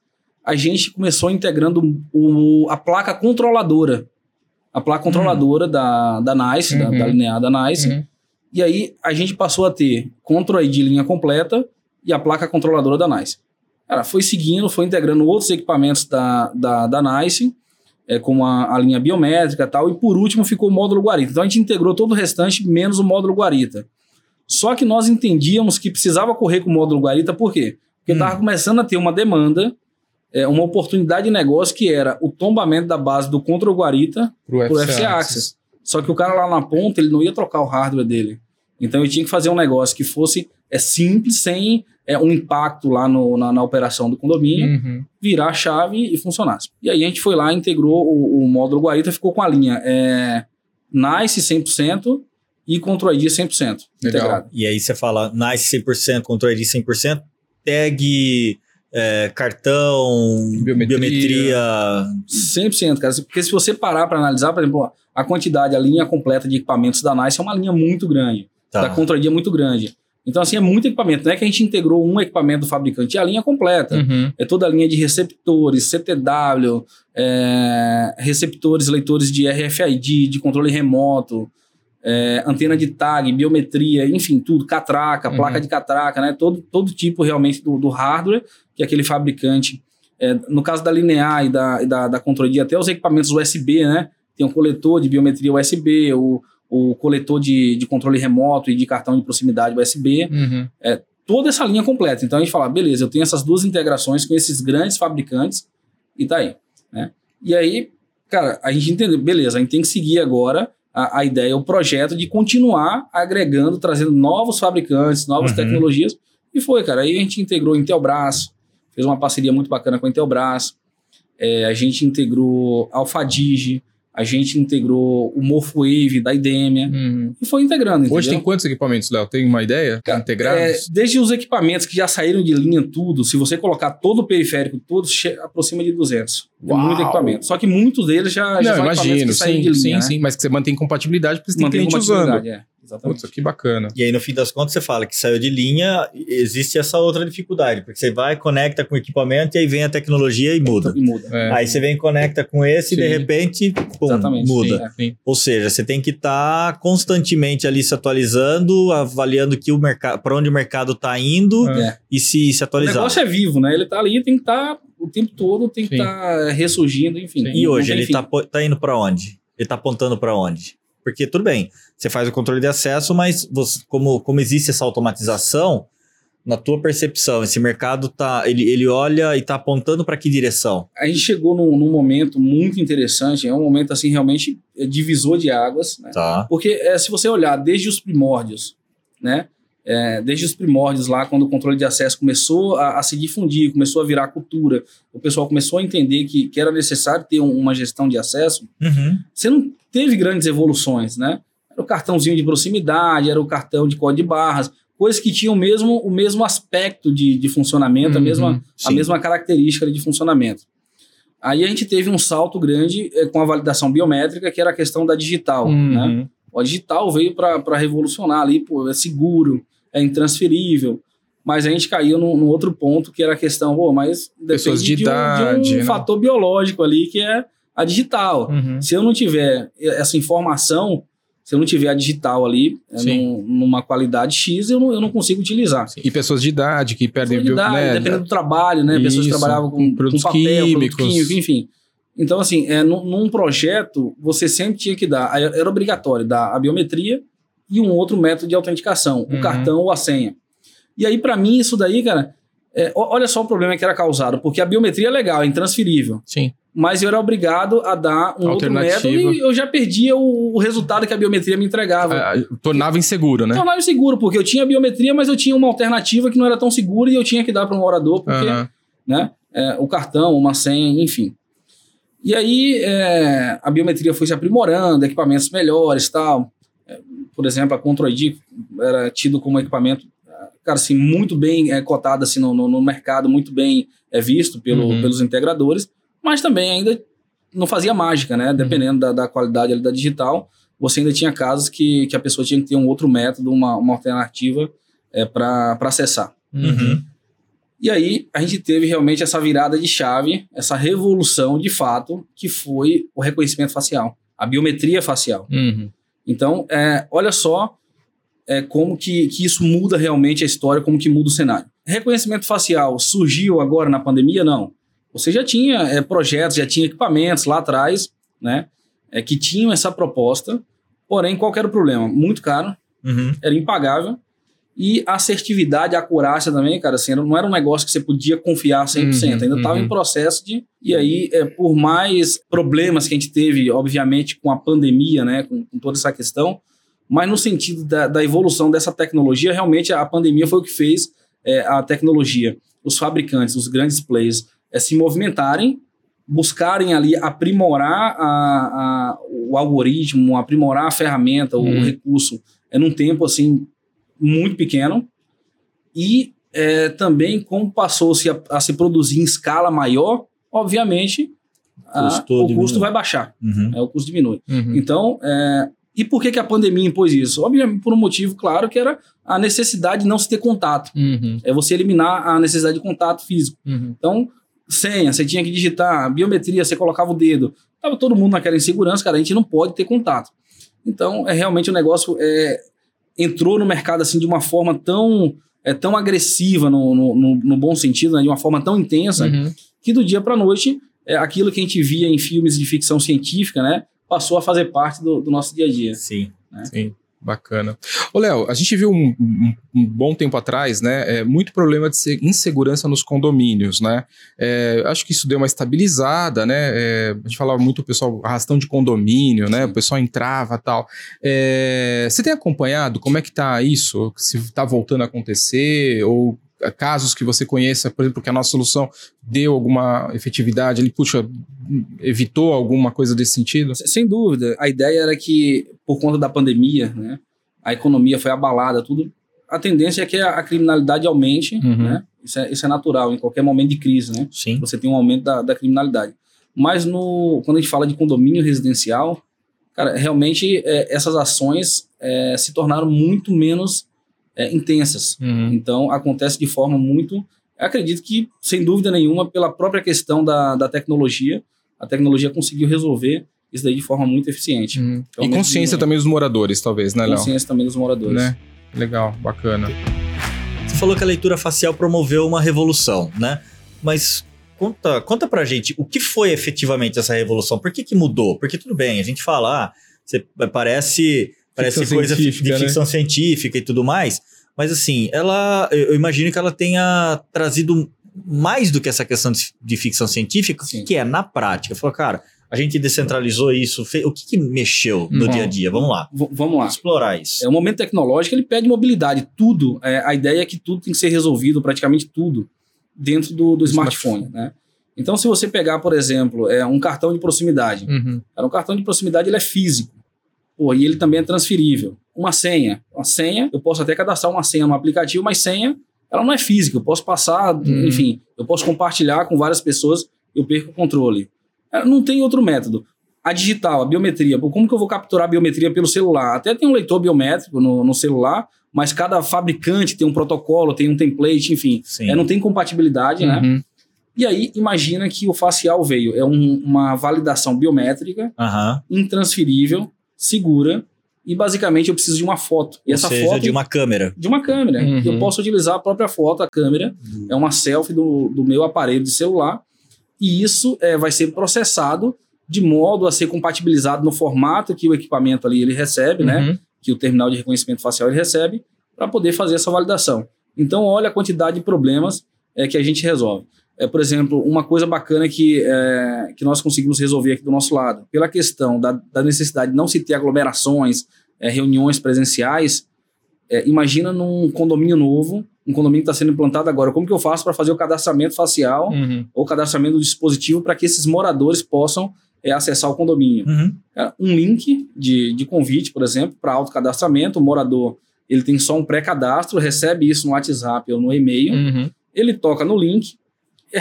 Speaker 1: a gente começou integrando o- a placa controladora. A placa controladora da, da NICE, da,
Speaker 2: Uhum.
Speaker 1: da linear da NICE. E aí a gente passou a ter Control ID linha completa e a placa controladora da NICE. Cara, foi seguindo, foi integrando outros equipamentos da, da, da NICE, é, como a, a linha biométrica e tal, e por último ficou o módulo Guarita. Então a gente integrou todo o restante, menos o módulo Guarita. Só que nós entendíamos que precisava correr com o módulo Guarita, por quê? Porque
Speaker 3: Hum.
Speaker 1: estava começando a ter uma demanda, é, uma oportunidade de negócio que era o tombamento da base do Control Guarita por
Speaker 2: FC
Speaker 1: FC Access. Só que o cara lá na ponta, ele não ia trocar o hardware dele. Então eu tinha que fazer um negócio que fosse é, simples, sem é, um impacto lá no- na, na operação do condomínio,
Speaker 2: Uhum.
Speaker 1: virar a chave e funcionasse. E aí a gente foi lá, integrou o, o módulo Guarita, ficou com a linha é, Nice 100% e Control ID 100%
Speaker 2: Legal.
Speaker 1: integrado.
Speaker 3: E aí você fala Nice 100%, Control ID 100%, tag, é, cartão,
Speaker 2: Biometria.
Speaker 3: biometria.
Speaker 1: 100%, cara. Porque se você parar para analisar, por exemplo, a quantidade, a linha completa de equipamentos da Nice é uma linha muito grande.
Speaker 3: Tá.
Speaker 1: da Control ID é muito grande. Então, assim, é muito equipamento. Não é que a gente integrou um equipamento do fabricante, é a linha completa.
Speaker 2: Uhum.
Speaker 1: É toda a linha de receptores, CTW, é, receptores, leitores de RFID, de controle remoto, é, antena de tag, biometria, enfim, tudo, catraca,
Speaker 2: Uhum.
Speaker 1: placa de catraca, né? Todo, todo tipo realmente do, do hardware que aquele fabricante. é, no caso da Linear e da, e da, da Control ID, até os equipamentos USB, né? Tem um coletor de biometria USB, o, o coletor de, de controle remoto e de cartão de proximidade USB
Speaker 2: Uhum.
Speaker 1: toda essa linha completa. Então a gente fala, beleza, eu tenho essas duas integrações com esses grandes fabricantes e tá aí. Né? E aí, cara, a gente entendeu, beleza, a gente tem que seguir agora a, a ideia, o projeto de continuar agregando, trazendo novos fabricantes, novas
Speaker 3: Uhum.
Speaker 1: tecnologias. E foi, cara. Aí a gente integrou Intelbras, fez uma parceria muito bacana com a Intelbras. É, a gente integrou Alphadige, a gente integrou o Morphwave da Idemia
Speaker 2: Uhum.
Speaker 1: e foi integrando.
Speaker 2: Hoje
Speaker 1: entendeu?
Speaker 2: tem quantos equipamentos, Léo? Tem uma ideia?
Speaker 1: É,
Speaker 2: Integrados?
Speaker 1: desde os equipamentos que já saíram de linha, tudo, se você colocar todo o periférico, todo, che- aproxima de 200. Tem
Speaker 2: Uau!
Speaker 1: muito equipamento. Só que muitos deles já, já
Speaker 2: Não,
Speaker 1: são equipamentos
Speaker 2: imagino,
Speaker 1: que saíram
Speaker 2: sim,
Speaker 1: de linha,
Speaker 2: sim,
Speaker 1: né?
Speaker 2: sim. Mas que você mantém compatibilidade porque você tem
Speaker 1: Mantém
Speaker 2: cliente usando.
Speaker 1: compatibilidade, é. Exatamente.
Speaker 2: Putz, que bacana.
Speaker 3: E aí, no fim das contas, você fala que saiu de linha, existe essa outra dificuldade, porque você vai, conecta com o equipamento e aí vem a tecnologia e muda.
Speaker 1: E muda.
Speaker 2: É.
Speaker 3: Aí você vem, conecta com esse e de
Speaker 2: Sim.
Speaker 3: repente, pum,
Speaker 1: Exatamente,
Speaker 3: muda.
Speaker 1: sim.
Speaker 2: Sim.
Speaker 3: Ou seja, você tem que estar constantemente ali se atualizando, avaliando que o mercado, para onde o mercado está indo
Speaker 1: É.
Speaker 3: e se, se
Speaker 1: O
Speaker 3: atualizar.
Speaker 1: negócio é vivo, né? Ele tá ali, tem que estar o tempo todo, tem que
Speaker 2: Sim.
Speaker 1: estar ressurgindo, enfim.
Speaker 3: E hoje ele
Speaker 1: fim.
Speaker 3: tá, tá indo para onde? Ele tá apontando para onde? Porque tudo bem, você faz o controle de acesso, mas você- como, como existe essa automatização, na tua percepção, esse mercado tá, ele, ele olha e tá apontando para que direção?
Speaker 1: A gente chegou num, num momento muito interessante, é um momento assim realmente é, divisor de águas, né?
Speaker 3: Tá.
Speaker 1: Porque é, se você olhar desde os primórdios, né? É, desde os primórdios lá, quando o controle de acesso começou a, a se difundir, começou a virar cultura, o pessoal começou a entender que, que era necessário ter um- uma gestão de acesso,
Speaker 3: Uhum.
Speaker 1: você não teve grandes evoluções, né? Era o cartãozinho de proximidade, era o cartão de código de barras, coisas que tinham mesmo, o mesmo aspecto de, de funcionamento, a,
Speaker 2: Uhum,
Speaker 1: mesma, a mesma característica de funcionamento. Aí a gente teve um salto grande eh, com a validação biométrica, que era a questão da digital, né?
Speaker 2: Uhum.
Speaker 1: O digital veio para revolucionar ali, pô, é seguro, é intransferível. Mas a gente caiu num, num outro ponto que era a questão, pô, mas
Speaker 2: Pessoas
Speaker 1: depende
Speaker 2: de
Speaker 1: de um,
Speaker 2: idade,
Speaker 1: de um
Speaker 2: né?
Speaker 1: fator biológico ali, que é a digital.
Speaker 2: Uhum.
Speaker 1: Se eu não tiver essa informação, se eu não tiver a digital ali,
Speaker 2: Sim.
Speaker 1: num- numa qualidade X, eu não, eu não consigo utilizar.
Speaker 2: E pessoas de idade que perdem bio-
Speaker 1: Idade,
Speaker 2: né,
Speaker 1: dependendo do trabalho, né? Pessoas que
Speaker 2: Isso,
Speaker 1: trabalhavam com,
Speaker 2: com produtos
Speaker 1: com papel,
Speaker 2: químicos.
Speaker 1: produto químico, enfim. Então, assim, é, num, num projeto, você sempre tinha que dar, era obrigatório dar a biometria e um outro método de autenticação,
Speaker 2: Uhum.
Speaker 1: o cartão ou a senha. E aí, para mim, isso daí, cara, é, olha só o problema que era causado, porque a biometria é legal, é intransferível,
Speaker 2: Sim.
Speaker 1: mas eu era obrigado a dar um outro método e eu já perdia o, o resultado que a biometria me entregava.
Speaker 2: Ah, tornava inseguro, né?
Speaker 1: Tornava inseguro, porque eu tinha a biometria, mas eu tinha uma alternativa que não era tão segura e eu tinha que dar para um orador, porque
Speaker 2: Aham.
Speaker 1: né? É, o cartão, uma senha, enfim. E aí é, a biometria foi se aprimorando, equipamentos melhores tal. Por exemplo, a Control ID era tido como equipamento, cara, assim, muito bem é, cotado assim, no, no, no mercado, muito bem é, visto pelo,
Speaker 2: Uhum.
Speaker 1: pelos integradores, mas também ainda não fazia mágica, né? Dependendo da, da qualidade ali da digital, você ainda tinha casos que, que a pessoa tinha que ter um outro método, uma, uma alternativa é, para acessar.
Speaker 3: Uhum.
Speaker 1: E aí a gente teve realmente essa virada de chave, essa revolução de fato, que foi o reconhecimento facial, a biometria facial.
Speaker 2: Uhum.
Speaker 1: Então, é, olha só é, como que, que isso muda realmente a história, como que muda o cenário. Reconhecimento facial surgiu agora na pandemia? Não. Você já tinha é, projetos, já tinha equipamentos lá atrás, né, é, que tinham essa proposta, porém, qual era o problema? Muito caro,
Speaker 3: Uhum.
Speaker 1: era impagável. E a assertividade, a acurácia também, cara, assim, não era um negócio que você podia confiar 100%.
Speaker 2: Uhum,
Speaker 1: ainda estava
Speaker 2: uhum.
Speaker 1: em processo de. E aí, é, por mais problemas que a gente teve, obviamente, com a pandemia, né, com, com toda essa questão, mas no sentido da, da evolução dessa tecnologia, realmente a pandemia foi o que fez é, a tecnologia, os fabricantes, os grandes players, é, se movimentarem, buscarem ali aprimorar a, a- o algoritmo, aprimorar a ferramenta, o
Speaker 2: Uhum.
Speaker 1: recurso, é num tempo assim muito pequeno e é, também como passou-se a, a se produzir em escala maior, obviamente a- o
Speaker 3: diminui.
Speaker 1: custo vai baixar,
Speaker 3: Uhum.
Speaker 1: né, o custo diminui.
Speaker 2: Uhum.
Speaker 1: Então, é, e por que, que a pandemia impôs isso? Obviamente por um motivo claro que era a necessidade de não se ter contato,
Speaker 2: Uhum.
Speaker 1: é você eliminar a necessidade de contato físico.
Speaker 2: Uhum.
Speaker 1: Então, senha, você tinha que digitar, biometria, você colocava o dedo. Tava todo mundo naquela insegurança, cara, a gente não pode ter contato. Então, é realmente o negócio é, entrou no mercado assim de uma forma tão é tão agressiva no, no, no- no bom sentido, né, de uma forma tão intensa,
Speaker 2: Uhum.
Speaker 1: que do dia para noite é, aquilo que a gente via em filmes de ficção científica, né, passou a fazer parte do, do nosso dia a dia.
Speaker 3: Sim.
Speaker 2: Sim, bacana. Ô, Léo, a gente viu um, um- um bom tempo atrás, né, é, muito problema de se- insegurança nos condomínios, né? É, acho que isso deu uma estabilizada, né? é, a gente falava muito o pessoal arrastão de condomínio, né? O pessoal entrava tal. É, você tem acompanhado como é que tá isso? Se tá voltando a acontecer ou casos que você conheça, por exemplo, que a nossa solução deu alguma efetividade, ele, puxa, evitou alguma coisa desse sentido?
Speaker 1: Sem dúvida. A ideia era que, por conta da pandemia, né, a economia foi abalada, tudo. A tendência é que a, criminalidade aumente, uhum. né? Isso é, isso é natural, em qualquer momento de crise, né?
Speaker 3: Sim.
Speaker 1: Você tem um aumento da, da criminalidade. Mas no, quando a gente fala de condomínio residencial, cara, realmente é, essas ações é, se tornaram muito menos é, intensas. Uhum. Então, acontece de forma muito. Acredito que, sem dúvida nenhuma, pela própria questão da, da tecnologia, a tecnologia conseguiu resolver isso daí de forma muito eficiente.
Speaker 2: Uhum. E consciência também dos moradores, talvez, né, Léo?
Speaker 1: Consciência também dos moradores. Né?
Speaker 2: Legal, bacana.
Speaker 3: Você falou que a leitura facial promoveu uma revolução, né? Mas conta, conta pra gente o que foi efetivamente essa revolução. Por que, que mudou? Porque tudo bem, a gente fala, ah, você parece, parece coisa de né? ficção científica e tudo mais. Mas assim, ela, eu imagino que ela tenha trazido mais do que essa questão de, de ficção científica, Sim. que é na prática. Falou, cara, a gente descentralizou isso. Fez, o que, que mexeu no Bom, dia a dia? Vamos lá.
Speaker 1: Vamos lá.
Speaker 3: Explorar isso.
Speaker 1: É um momento tecnológico, ele pede mobilidade. Tudo. É, a ideia é que tudo tem que ser resolvido, praticamente tudo, dentro do, do smartphone, né? Então, se você pegar, por exemplo, é um cartão de proximidade. Uhum. Um cartão de proximidade ele é físico. Pô, e ele também é transferível. Uma senha. Uma senha, eu posso até cadastrar uma senha no aplicativo, mas senha, ela não é física. Eu posso passar, uhum. enfim, eu posso compartilhar com várias pessoas, eu perco o controle. É, não tem outro método. A digital, a biometria. Como que eu vou capturar a biometria pelo celular? Até tem um leitor biométrico no, no celular, mas cada fabricante tem um protocolo, tem um template, enfim. É, não tem compatibilidade, né? uhum. né? E aí, imagina que o facial veio. É um, uma validação biométrica,
Speaker 3: uhum.
Speaker 1: intransferível, segura, e basicamente eu preciso de uma foto. E
Speaker 3: Ou
Speaker 1: essa
Speaker 3: seja,
Speaker 1: foto
Speaker 3: de uma câmera.
Speaker 1: De uma câmera. Uhum. Eu posso utilizar a própria foto, a câmera. Uhum. É uma selfie do, do meu aparelho de celular. E isso é, vai ser processado de modo a ser compatibilizado no formato que o equipamento ali ele recebe, né? uhum. né? Que o terminal de reconhecimento facial ele recebe, para poder fazer essa validação. Então, olha a quantidade de problemas é, que a gente resolve. É, por exemplo, uma coisa bacana que, é, que nós conseguimos resolver aqui do nosso lado, pela questão da, da necessidade de não se ter aglomerações, é, reuniões presenciais, é, imagina num condomínio novo, um condomínio que está sendo implantado agora, como que eu faço para fazer o cadastramento facial uhum. ou cadastramento do dispositivo para que esses moradores possam é, acessar o condomínio? Uhum. É, um link de, de convite, por exemplo, para autocadastramento, o morador ele tem só um pré-cadastro, recebe isso no WhatsApp ou no e-mail, uhum. ele toca no link,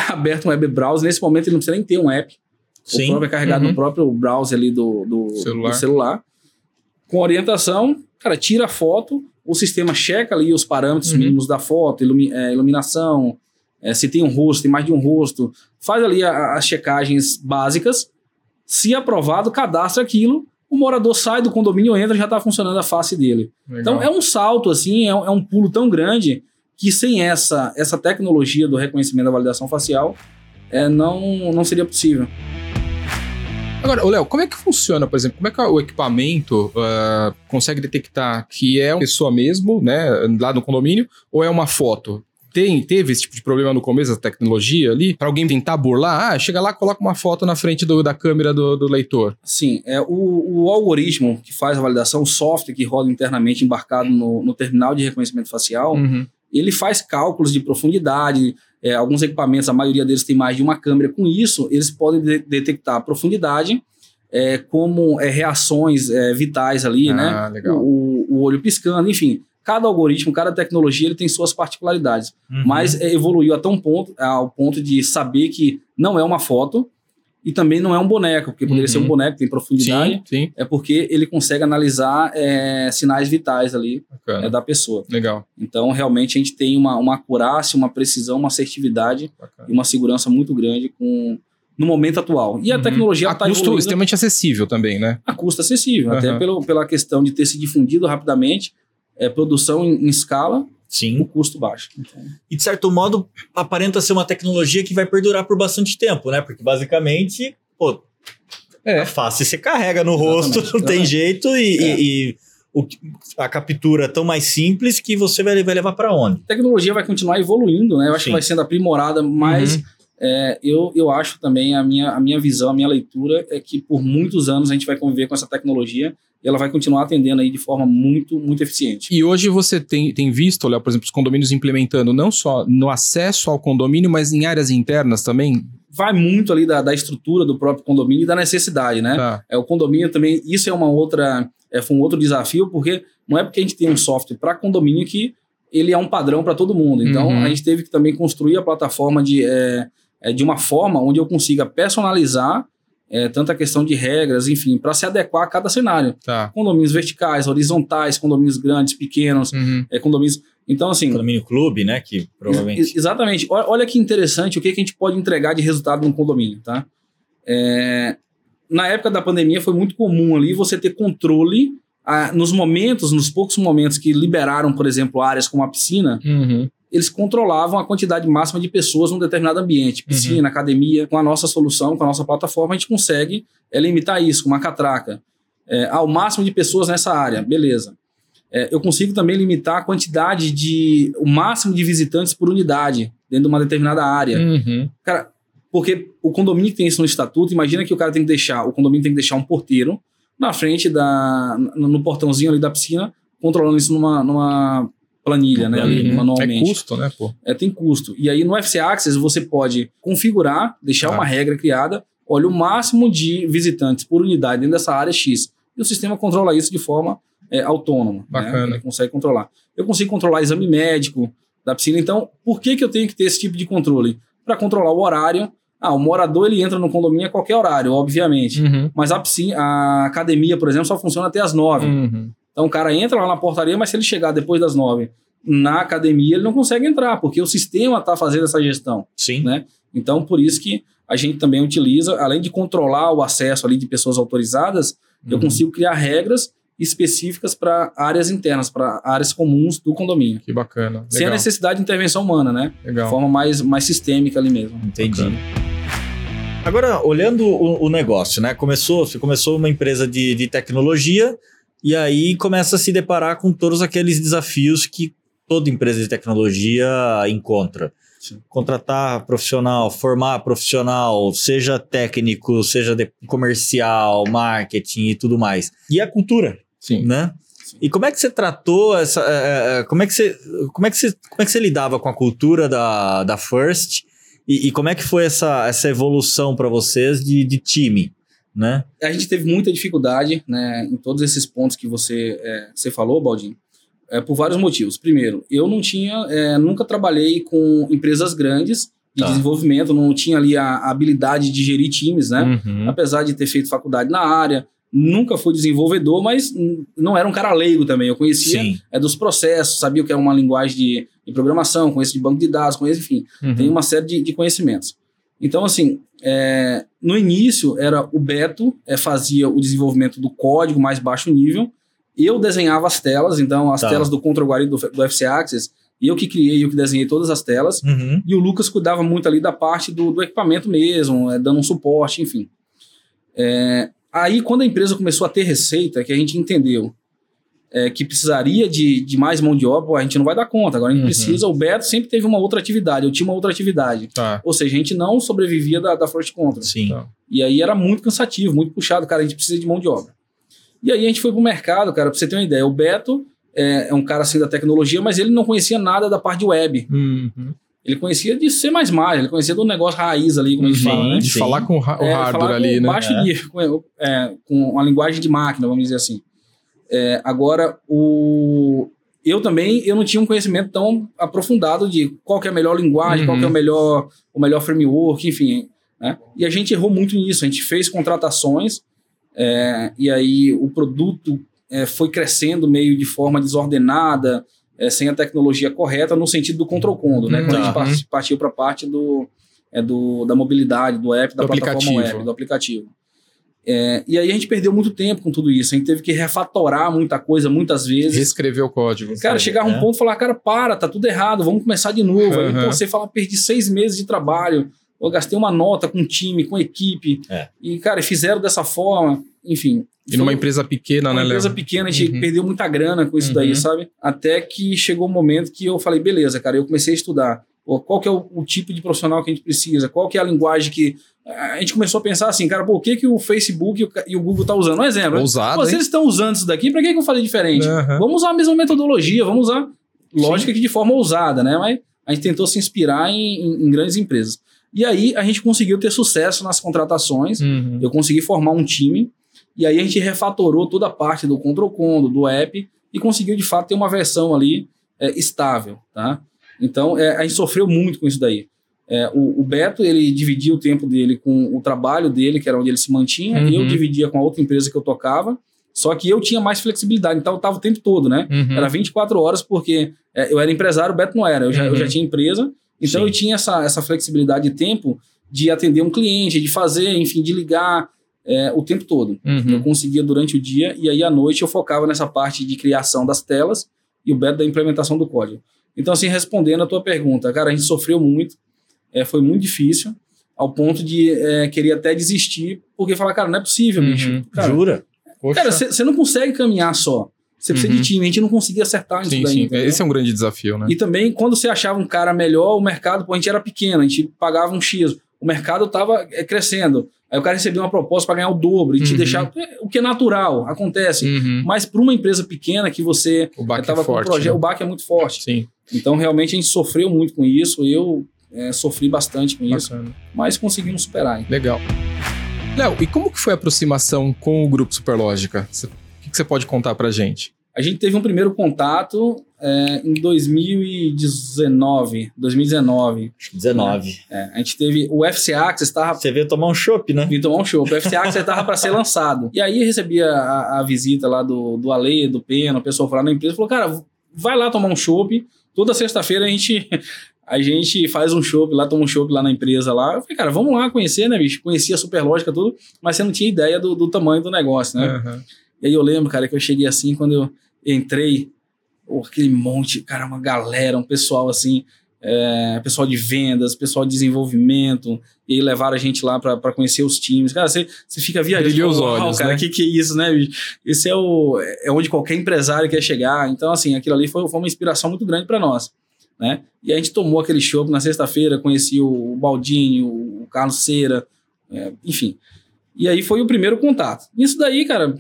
Speaker 1: aberto um web browser. Nesse momento ele não precisa nem ter um app. Sim. O próprio é carregado uhum. no próprio browser ali do, do, celular. do celular. Com orientação, cara, tira a foto, o sistema checa ali os parâmetros uhum. mínimos da foto, ilumi é, iluminação, é, se tem um rosto, tem mais de um rosto, faz ali a, as checagens básicas. Se aprovado, cadastra aquilo, o morador sai do condomínio, entra já está funcionando a face dele. Legal. Então é um salto assim, é um, é um pulo tão grande que sem essa, essa tecnologia do reconhecimento da validação facial é, não, não seria possível.
Speaker 2: Agora, Léo, como é que funciona, por exemplo, como é que o equipamento uh, consegue detectar que é uma pessoa mesmo, né, lá no condomínio, ou é uma foto? Tem, teve esse tipo de problema no começo da tecnologia ali? Para alguém tentar burlar? Ah, chega lá, coloca uma foto na frente do, da câmera do, do, leitor.
Speaker 1: Sim, é, o, o, algoritmo que faz a validação, o software que roda internamente embarcado no, no terminal de reconhecimento facial, uhum ele faz cálculos de profundidade. É, alguns equipamentos, a maioria deles tem mais de uma câmera. Com isso, eles podem de detectar a profundidade, é, como é, reações é, vitais ali, ah, né? Legal. O, o, olho piscando, enfim. Cada algoritmo, cada tecnologia, ele tem suas particularidades. Uhum. Mas é, evoluiu até um ponto, ao ponto de saber que não é uma foto, e também não é um boneco, porque poderia uhum. ser um uhum. boneco, tem profundidade.
Speaker 2: Sim, sim.
Speaker 1: É porque ele consegue analisar é, sinais vitais ali é, da pessoa.
Speaker 2: Legal.
Speaker 1: Então, realmente, a gente tem uma, uma acurácia, uma precisão, uma assertividade Bacana. e uma segurança muito grande com, no momento atual. E a uhum. tecnologia
Speaker 2: está custo extremamente acessível também, né?
Speaker 1: A custo acessível, uhum. até pelo, pela questão de ter se difundido rapidamente, é, produção em, em escala
Speaker 3: Sim.
Speaker 1: o custo baixo. Então.
Speaker 3: E de certo modo, aparenta ser uma tecnologia que vai perdurar por bastante tempo, né? Porque basicamente, pô, é. a face você carrega no Exatamente. rosto, não tem jeito, e, é. e, e o, a captura é tão mais simples que você vai, vai levar para onde?
Speaker 1: A tecnologia vai continuar evoluindo, né? Eu acho Sim. que vai sendo aprimorada, mas uhum. é, eu, eu acho também, a minha, a minha visão, a minha leitura é que por muitos anos a gente vai conviver com essa tecnologia e ela vai continuar atendendo aí de forma muito, muito eficiente.
Speaker 2: E hoje você tem, tem visto, Léo, por exemplo, os condomínios implementando não só no acesso ao condomínio, mas em áreas internas também?
Speaker 1: Vai muito ali da, da estrutura do próprio condomínio e da necessidade, né?
Speaker 2: Tá.
Speaker 1: É, o condomínio também, isso é uma outra, é, foi um outro desafio, porque não é porque a gente tem um software para condomínio que ele é um padrão para todo mundo. Então,
Speaker 2: Uhum.
Speaker 1: a gente teve que também construir a plataforma de, é, é, de uma forma onde eu consiga personalizar é, tanto a questão de regras, enfim, para se adequar a cada cenário.
Speaker 2: Tá.
Speaker 1: Condomínios verticais, horizontais, condomínios grandes, pequenos,
Speaker 2: Uhum.
Speaker 1: é, condomínios. Então, assim.
Speaker 3: Condomínio clube, né? Que provavelmente.
Speaker 1: Ex- Exatamente. Olha, olha que interessante o que, que a gente pode entregar de resultado num condomínio, tá? É, na época da pandemia foi muito comum ali você ter controle ah, nos momentos, nos poucos momentos que liberaram, por exemplo, áreas como a piscina,
Speaker 2: Uhum.
Speaker 1: Eles controlavam a quantidade máxima de pessoas num determinado ambiente, piscina, academia. Com a nossa solução, com a nossa plataforma, a gente consegue é, limitar isso com uma catraca. É, ao máximo de pessoas nessa área, beleza. É, eu consigo também limitar a quantidade de. o máximo de visitantes por unidade dentro de uma determinada área.
Speaker 2: Uhum.
Speaker 1: Cara, porque o condomínio que tem isso no estatuto, imagina que o cara tem que deixar, o condomínio tem que deixar um porteiro na frente da. no, no portãozinho ali da piscina, controlando isso numa, numa planilha, né? ali,
Speaker 2: Uhum.
Speaker 1: manualmente.
Speaker 2: É custo, né, pô?
Speaker 1: É, tem custo. E aí no FC Access você pode configurar, deixar
Speaker 2: Tá.
Speaker 1: uma regra criada, olha o máximo de visitantes por unidade dentro dessa área X. E o sistema controla isso de forma é, autônoma.
Speaker 2: Bacana.
Speaker 1: Né? Ele consegue controlar. Eu consigo controlar exame médico da piscina. Então, por que, que eu tenho que ter esse tipo de controle? Para controlar o horário. Ah, o morador ele entra no condomínio a qualquer horário, obviamente.
Speaker 2: Uhum.
Speaker 1: Mas a, piscina, a academia, por exemplo, só funciona até as nove.
Speaker 2: Uhum.
Speaker 1: Então o cara entra lá na portaria, mas se ele chegar depois das nove na academia, ele não consegue entrar, porque o sistema está fazendo essa gestão.
Speaker 3: Sim.
Speaker 1: né? Então, por isso que a gente também utiliza, além de controlar o acesso ali de pessoas autorizadas, eu
Speaker 2: Uhum.
Speaker 1: consigo criar regras específicas para áreas internas, para áreas comuns do condomínio.
Speaker 2: Que bacana.
Speaker 1: Sem a
Speaker 2: Legal.
Speaker 1: necessidade de intervenção humana, né? De
Speaker 2: Legal.
Speaker 1: forma mais, mais sistêmica ali mesmo.
Speaker 3: Entendi.
Speaker 2: Bacana.
Speaker 3: Agora, olhando o, o negócio, né? Começou, você começou uma empresa de, de tecnologia e aí começa a se deparar com todos aqueles desafios que toda empresa de tecnologia encontra.
Speaker 1: Sim.
Speaker 3: Contratar profissional, formar profissional, seja técnico, seja de comercial, marketing e tudo mais. E a cultura,
Speaker 2: Sim.
Speaker 3: né? E como é que você tratou essa. eh, eh, como, é que você, como, é que você, como é que você lidava com a cultura da, da First? E, e como é que foi essa, essa evolução para vocês de, de time? Né?
Speaker 1: A gente teve muita dificuldade né, em todos esses pontos que você, é, você falou, Baldinho, é, por vários motivos. Primeiro, eu não tinha, é, nunca trabalhei com empresas grandes de
Speaker 3: Tá.
Speaker 1: desenvolvimento, não tinha ali a, a habilidade de gerir times, né?
Speaker 2: Uhum.
Speaker 1: Apesar de ter feito faculdade na área, nunca fui desenvolvedor, mas não era um cara leigo também. Eu conhecia
Speaker 3: Sim.
Speaker 1: é, dos processos, sabia o que era uma linguagem de, de programação, conheço de banco de dados, conheço, enfim,
Speaker 2: Uhum.
Speaker 1: tem uma série de, de conhecimentos. Então, assim, é, no início era o Beto, é, fazia o desenvolvimento do código mais baixo nível, eu desenhava as telas, então as
Speaker 3: Tá.
Speaker 1: telas do Control Guarida do, do FC Access, eu que criei, eu que desenhei todas as telas,
Speaker 3: Uhum.
Speaker 1: e o Lucas cuidava muito ali da parte do, do equipamento mesmo, é, dando um suporte, enfim. É, aí, quando a empresa começou a ter receita, que a gente entendeu é, que precisaria de, de mais mão de obra, a gente não vai dar conta. Agora a gente
Speaker 2: Uhum.
Speaker 1: precisa. O Beto sempre teve uma outra atividade, eu tinha uma outra atividade.
Speaker 2: Tá.
Speaker 1: Ou seja, a gente não sobrevivia da, da First Control.
Speaker 3: Sim.
Speaker 2: Tá.
Speaker 1: E aí era muito cansativo, muito puxado, cara, a gente precisa de mão de obra. E aí a gente foi pro mercado, cara, pra você ter uma ideia. O Beto é, é um cara assim da tecnologia, mas ele não conhecia nada da parte de web.
Speaker 2: Uhum.
Speaker 1: Ele conhecia de C++, ele conhecia do negócio raiz ali, como a gente fala, né?
Speaker 2: De
Speaker 3: Sim.
Speaker 2: falar com o
Speaker 1: É,
Speaker 2: hardware ali, né?
Speaker 1: baixo
Speaker 3: É.
Speaker 1: nível, com, é, com uma linguagem de máquina, vamos dizer assim. É, agora, o... eu também eu não tinha um conhecimento tão aprofundado de qual é a melhor linguagem, qual que é o
Speaker 2: Uhum.
Speaker 1: melhor, o melhor framework, enfim. Né? E a gente errou muito nisso. A gente fez contratações é, e aí o produto é, foi crescendo meio de forma desordenada, é, sem a tecnologia correta, no sentido do control condo, né?
Speaker 2: Uhum.
Speaker 1: Quando a gente part- partiu para a parte do, é, do, da mobilidade, do app, da
Speaker 2: Do
Speaker 1: plataforma
Speaker 2: aplicativo.
Speaker 1: web, do aplicativo. É, e aí a gente perdeu muito tempo com tudo isso. A gente teve que refatorar muita coisa muitas vezes.
Speaker 2: Reescrever o código.
Speaker 1: Cara, chegava um
Speaker 3: É.
Speaker 1: ponto e falar, cara, para, tá tudo errado, vamos começar de novo. Aí
Speaker 2: Uhum.
Speaker 1: pô, você fala, perdi seis meses de trabalho, eu gastei uma nota com time, com equipe.
Speaker 3: É.
Speaker 1: E, cara, fizeram dessa forma, enfim.
Speaker 2: E numa empresa pequena,
Speaker 1: uma
Speaker 2: né,
Speaker 1: empresa
Speaker 2: Léo?
Speaker 1: pequena, a gente
Speaker 2: Uhum.
Speaker 1: perdeu muita grana com isso
Speaker 2: Uhum.
Speaker 1: daí, sabe? Até que chegou o momento que eu falei, beleza, cara, eu comecei a estudar Pô, qual que é o, o, tipo de profissional que a gente precisa? Qual que é a linguagem que... A gente começou a pensar assim, cara, o que, que o Facebook e o, e o Google tá usando? Um exemplo.
Speaker 2: Ousado,
Speaker 1: pô, se eles estão usando isso daqui, para que, que eu falei diferente? Uhum. Vamos usar a mesma metodologia, vamos usar, lógica que de forma ousada, né? Mas a gente tentou se inspirar em, em, em grandes empresas. E aí a gente conseguiu ter sucesso nas contratações. Uhum. Eu consegui formar um time. E aí a gente refatorou toda a parte do control condo, do app e conseguiu de fato ter uma versão ali é, estável, tá? Então é, a gente sofreu muito com isso daí. É, o, o, Beto ele dividia o tempo dele com o trabalho dele, que era onde ele se mantinha. Uhum. Eu dividia com a outra empresa que eu tocava. Só que eu tinha mais flexibilidade, então eu estava o tempo todo, né? Uhum. Era 24 horas, porque é, eu era empresário, o Beto não era. Eu já, eu já uhum. tinha empresa, então Sim. eu tinha essa, essa flexibilidade de tempo de atender um cliente, de fazer, enfim, de ligar é, o tempo todo. Uhum. Eu conseguia durante o dia e aí à noite eu focava nessa parte de criação das telas e o Beto da implementação do código. Então, assim, respondendo a tua pergunta, cara, a gente sofreu muito, é, foi muito difícil, ao ponto de é, querer até desistir, porque falar, cara, não é possível, uhum. bicho. Cara,
Speaker 3: Jura?
Speaker 1: Poxa. Cara, você não consegue caminhar só. Você precisa uhum. de time, a gente não conseguia acertar
Speaker 2: sim, daí. Sim, entendeu? esse é um grande desafio, né?
Speaker 1: E também, quando você achava um cara melhor, o mercado, pô, a gente era pequeno, a gente pagava um X. O mercado estava é, crescendo. Aí o cara recebia uma proposta para ganhar o dobro e uhum. te deixar. O que é natural, acontece. Uhum. Mas para uma empresa pequena que você
Speaker 2: estava é com um projeto,
Speaker 1: né? o baque é muito forte.
Speaker 2: Sim.
Speaker 1: Então, realmente, a gente sofreu muito com isso. Eu é, sofri bastante com Bacana. isso. Mas conseguimos superar. Hein?
Speaker 2: Legal. Léo, e como que foi a aproximação com o Grupo Superlógica? O que você pode contar pra gente?
Speaker 1: A gente teve um primeiro contato é, em 2019. 2019.
Speaker 3: Acho que 19.
Speaker 1: É, a gente teve. O FC Access estava.
Speaker 3: Você veio tomar um chopp, né?
Speaker 1: Veio tomar um chopp. O FC Access estava para ser lançado. E aí recebia a, a, visita lá do, do Ale, do Pena, o pessoal foi lá na empresa e falou: cara, vai lá tomar um chopp. Toda sexta-feira a gente. A gente faz um show lá, toma um show lá na empresa lá. Eu falei, cara, vamos lá conhecer, né, bicho? Conhecia a Superlógica, tudo, mas você não tinha ideia do, do tamanho do negócio, né? Uhum. E aí eu lembro, cara, que eu cheguei assim, quando eu entrei, aquele monte, cara, uma galera, um pessoal assim, é, pessoal de vendas, pessoal de desenvolvimento, e aí levaram a gente lá para conhecer os times. Cara, você, você fica viajando.
Speaker 2: Brilhou os olhos,
Speaker 1: cara,
Speaker 2: né?
Speaker 1: que que é isso, né? Esse é, o, é onde qualquer empresário quer chegar. Então, assim, aquilo ali foi, foi uma inspiração muito grande para nós né? E a gente tomou aquele show na sexta-feira, conheci o Baldinho, o Carlos Cera, é, enfim. E aí foi o primeiro contato. Isso daí, cara,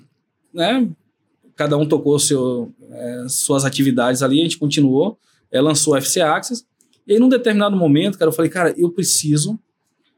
Speaker 1: né? Cada um tocou seu, é, suas atividades ali, a gente continuou, é, lançou o FC Access. E aí, num determinado momento, cara, eu falei, cara, eu preciso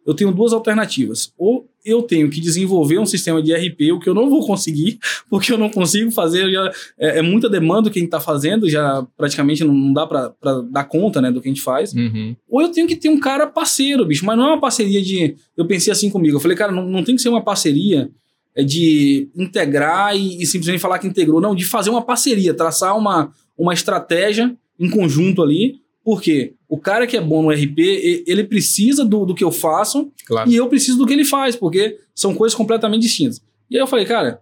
Speaker 1: eu tenho duas alternativas. Ou eu tenho que desenvolver um sistema de RP, o que eu não vou conseguir, porque eu não consigo fazer, já, é, é muita demanda que a gente está fazendo, já praticamente não dá para dar conta né, do que a gente faz. Uhum. Ou eu tenho que ter um cara parceiro, bicho, mas não é uma parceria de. Eu pensei assim comigo, eu falei, cara, não, não tem que ser uma parceria de integrar e, e simplesmente falar que integrou, não, de fazer uma parceria, traçar uma, uma estratégia em conjunto ali porque o cara que é bom no RP, ele precisa do, do que eu faço claro. e eu preciso do que ele faz, porque são coisas completamente distintas. E aí eu falei, cara,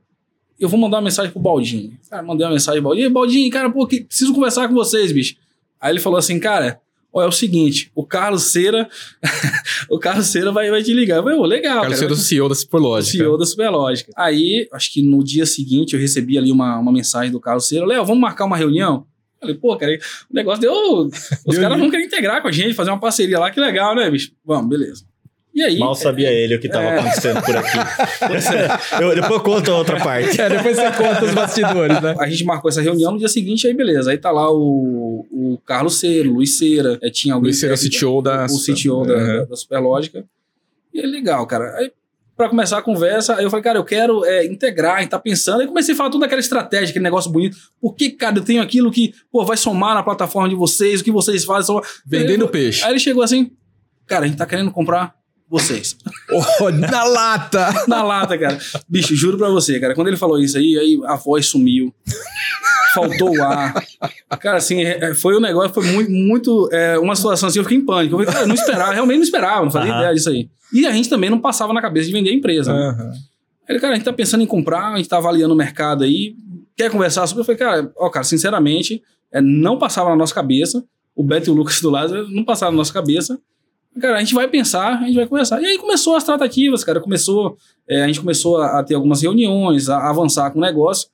Speaker 1: eu vou mandar uma mensagem pro Baldinho. Cara, mandei uma mensagem pro Baldinho. E Baldinho, cara, pô, que, preciso conversar com vocês, bicho. Aí ele falou assim, cara, ó, é o seguinte, o Carlos Cera, o Carlos Cera vai, vai te ligar. Eu falei, oh, legal.
Speaker 2: Carlos Cera é o CEO da Superlógica.
Speaker 1: CEO da Superlógica. Aí, acho que no dia seguinte eu recebi ali uma, uma mensagem do Carlos Cera, Léo, vamos marcar uma reunião? Falei, pô, cara, o negócio deu. Os caras vão querer integrar com a gente, fazer uma parceria lá, que legal, né, bicho? Vamos, beleza. E aí?
Speaker 3: Mal sabia é, ele o que estava é... acontecendo por aqui. eu, depois eu conto a outra parte.
Speaker 2: É, depois você conta os bastidores, né?
Speaker 1: A gente marcou essa reunião no dia seguinte, aí beleza. Aí tá lá o, o Carlos Cera, o Luiz Cera, é, tinha alguém.
Speaker 2: Luiz Cera, é o CTO da.
Speaker 1: O CTO da, da Superlógica. E é legal, cara. Aí para começar a conversa. Aí eu falei, cara, eu quero é, integrar, a gente tá pensando. Aí comecei a falar toda aquela estratégia, aquele negócio bonito. Por que, cara, eu tenho aquilo que, pô, vai somar na plataforma de vocês, o que vocês fazem. Só...
Speaker 2: Vendendo aí, peixe.
Speaker 1: Aí ele chegou assim, cara, a gente tá querendo comprar vocês.
Speaker 2: Oh, na lata!
Speaker 1: na lata, cara. Bicho, juro pra você, cara, quando ele falou isso aí, aí a voz sumiu. Faltou o ar. Cara, assim, é, é, foi um negócio, foi muito, muito é, uma situação assim, eu fiquei em pânico. Eu, falei, cara, eu não esperava, realmente não esperava, não fazia uhum. ideia disso aí. E a gente também não passava na cabeça de vender a empresa. Né? Uhum. Ele, cara, a gente tá pensando em comprar, a gente tá avaliando o mercado aí, quer conversar sobre? Eu falei, cara, ó, cara, sinceramente, é, não passava na nossa cabeça. O Beto e o Lucas do lado não passaram na nossa cabeça. Cara, a gente vai pensar, a gente vai conversar. E aí começou as tratativas, cara. Começou, é, a gente começou a, a, ter algumas reuniões, a, a avançar com o negócio.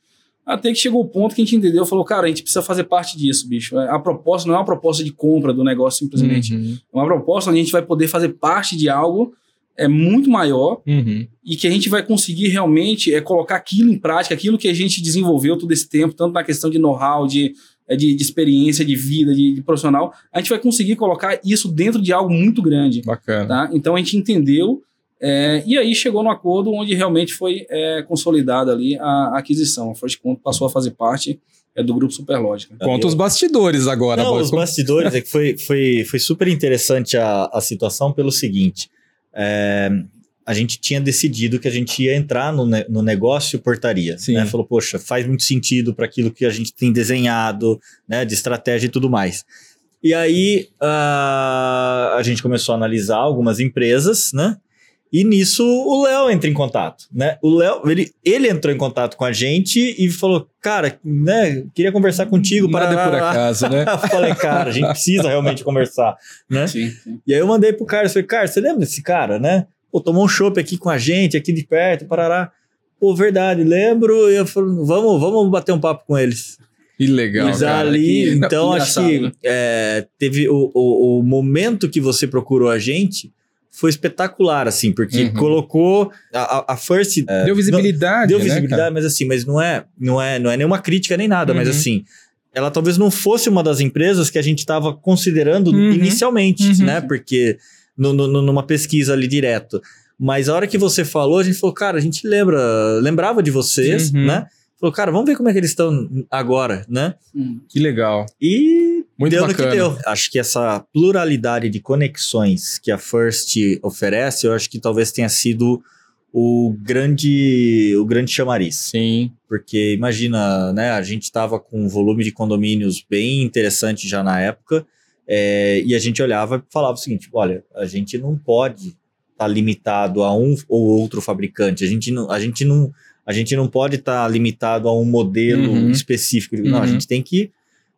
Speaker 1: Até que chegou o ponto que a gente entendeu, falou, cara, a gente precisa fazer parte disso, bicho. A proposta não é uma proposta de compra do negócio simplesmente.
Speaker 2: Uhum.
Speaker 1: É uma proposta onde a gente vai poder fazer parte de algo é muito maior
Speaker 2: Uhum.
Speaker 1: e que a gente vai conseguir realmente é, colocar aquilo em prática, aquilo que a gente desenvolveu todo esse tempo, tanto na questão de know-how, de, é, de, de experiência, de vida, de, de profissional, a gente vai conseguir colocar isso dentro de algo muito grande.
Speaker 2: Bacana.
Speaker 1: Tá? Então a gente entendeu é, e aí chegou no acordo onde realmente foi é, consolidada ali a, a aquisição. A First Conto passou a fazer parte é, do grupo Superlógica.
Speaker 2: Conta os bastidores agora.
Speaker 3: Não, os bastidores é que foi, foi, foi super interessante a, a situação pelo seguinte. é, a gente tinha decidido que a gente ia entrar no, ne- no negócio portaria.
Speaker 2: Sim.
Speaker 3: Né? Falou, poxa, faz muito sentido para aquilo que a gente tem desenhado, né? De estratégia e tudo mais. E aí ah, a gente começou a analisar algumas empresas, né? E nisso o Léo entra em contato, né? O Léo, ele, ele entrou em contato com a gente e falou, cara, né? Queria conversar contigo para
Speaker 2: Nada por acaso, né?
Speaker 3: eu falei, cara, a gente precisa realmente conversar, né?
Speaker 1: Sim, sim.
Speaker 3: E aí eu mandei pro Carlos, falei, Carlos, você lembra desse cara, né? Pô, tomou um chopp aqui com a gente, aqui de perto, parará. Pô, verdade, lembro. E eu falei, vamos, vamos bater um papo com eles.
Speaker 2: Que legal.
Speaker 3: e
Speaker 2: cara.
Speaker 3: ali,
Speaker 1: que-
Speaker 3: então acho que é, teve o, o, o momento que você procurou a gente foi espetacular, assim, porque
Speaker 2: Uhum.
Speaker 3: colocou a, a, First é,
Speaker 2: Deu visibilidade.
Speaker 3: deu
Speaker 2: né,
Speaker 3: visibilidade,
Speaker 2: cara?
Speaker 3: mas assim, mas não é, não é, não é nenhuma crítica nem nada, mas
Speaker 2: Uhum.
Speaker 3: assim, ela talvez não fosse uma das empresas que a gente estava considerando
Speaker 2: Uhum.
Speaker 3: inicialmente,
Speaker 2: Uhum.
Speaker 3: né? Porque no, no- numa pesquisa ali direto. Mas a hora que você falou, a gente falou, cara, a gente lembra, lembrava de vocês,
Speaker 2: Uhum.
Speaker 3: né? Falou, cara, vamos ver como é que eles estão agora, né?
Speaker 2: Que legal.
Speaker 3: E
Speaker 2: Muito
Speaker 3: deu
Speaker 2: bacana.
Speaker 3: no que deu. Acho que essa pluralidade de conexões que a First oferece, eu acho que talvez tenha sido o grande, o grande chamariz.
Speaker 2: Sim.
Speaker 3: Porque imagina, né? A gente estava com um volume de condomínios bem interessante já na época, é, e a gente olhava e falava o seguinte: olha, a gente não pode estar limitado a um ou outro fabricante. A gente não, a gente não, a gente não pode estar limitado a um modelo
Speaker 2: Uhum.
Speaker 3: específico. Não, a
Speaker 2: Uhum.
Speaker 3: gente tem que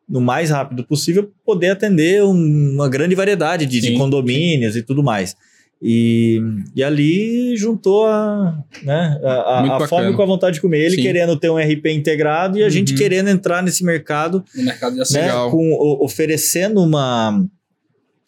Speaker 3: no mais rápido possível poder atender um- uma grande variedade de, de
Speaker 2: Sim,
Speaker 3: condomínios e tudo mais. E, e ali juntou a, né, a, a- fome com a vontade de comer. Ele
Speaker 2: Sim.
Speaker 3: querendo ter um RP integrado e a gente
Speaker 2: Uhum.
Speaker 3: querendo entrar nesse mercado,
Speaker 1: No mercado de
Speaker 3: né,
Speaker 2: Legal.
Speaker 3: com, o- oferecendo uma,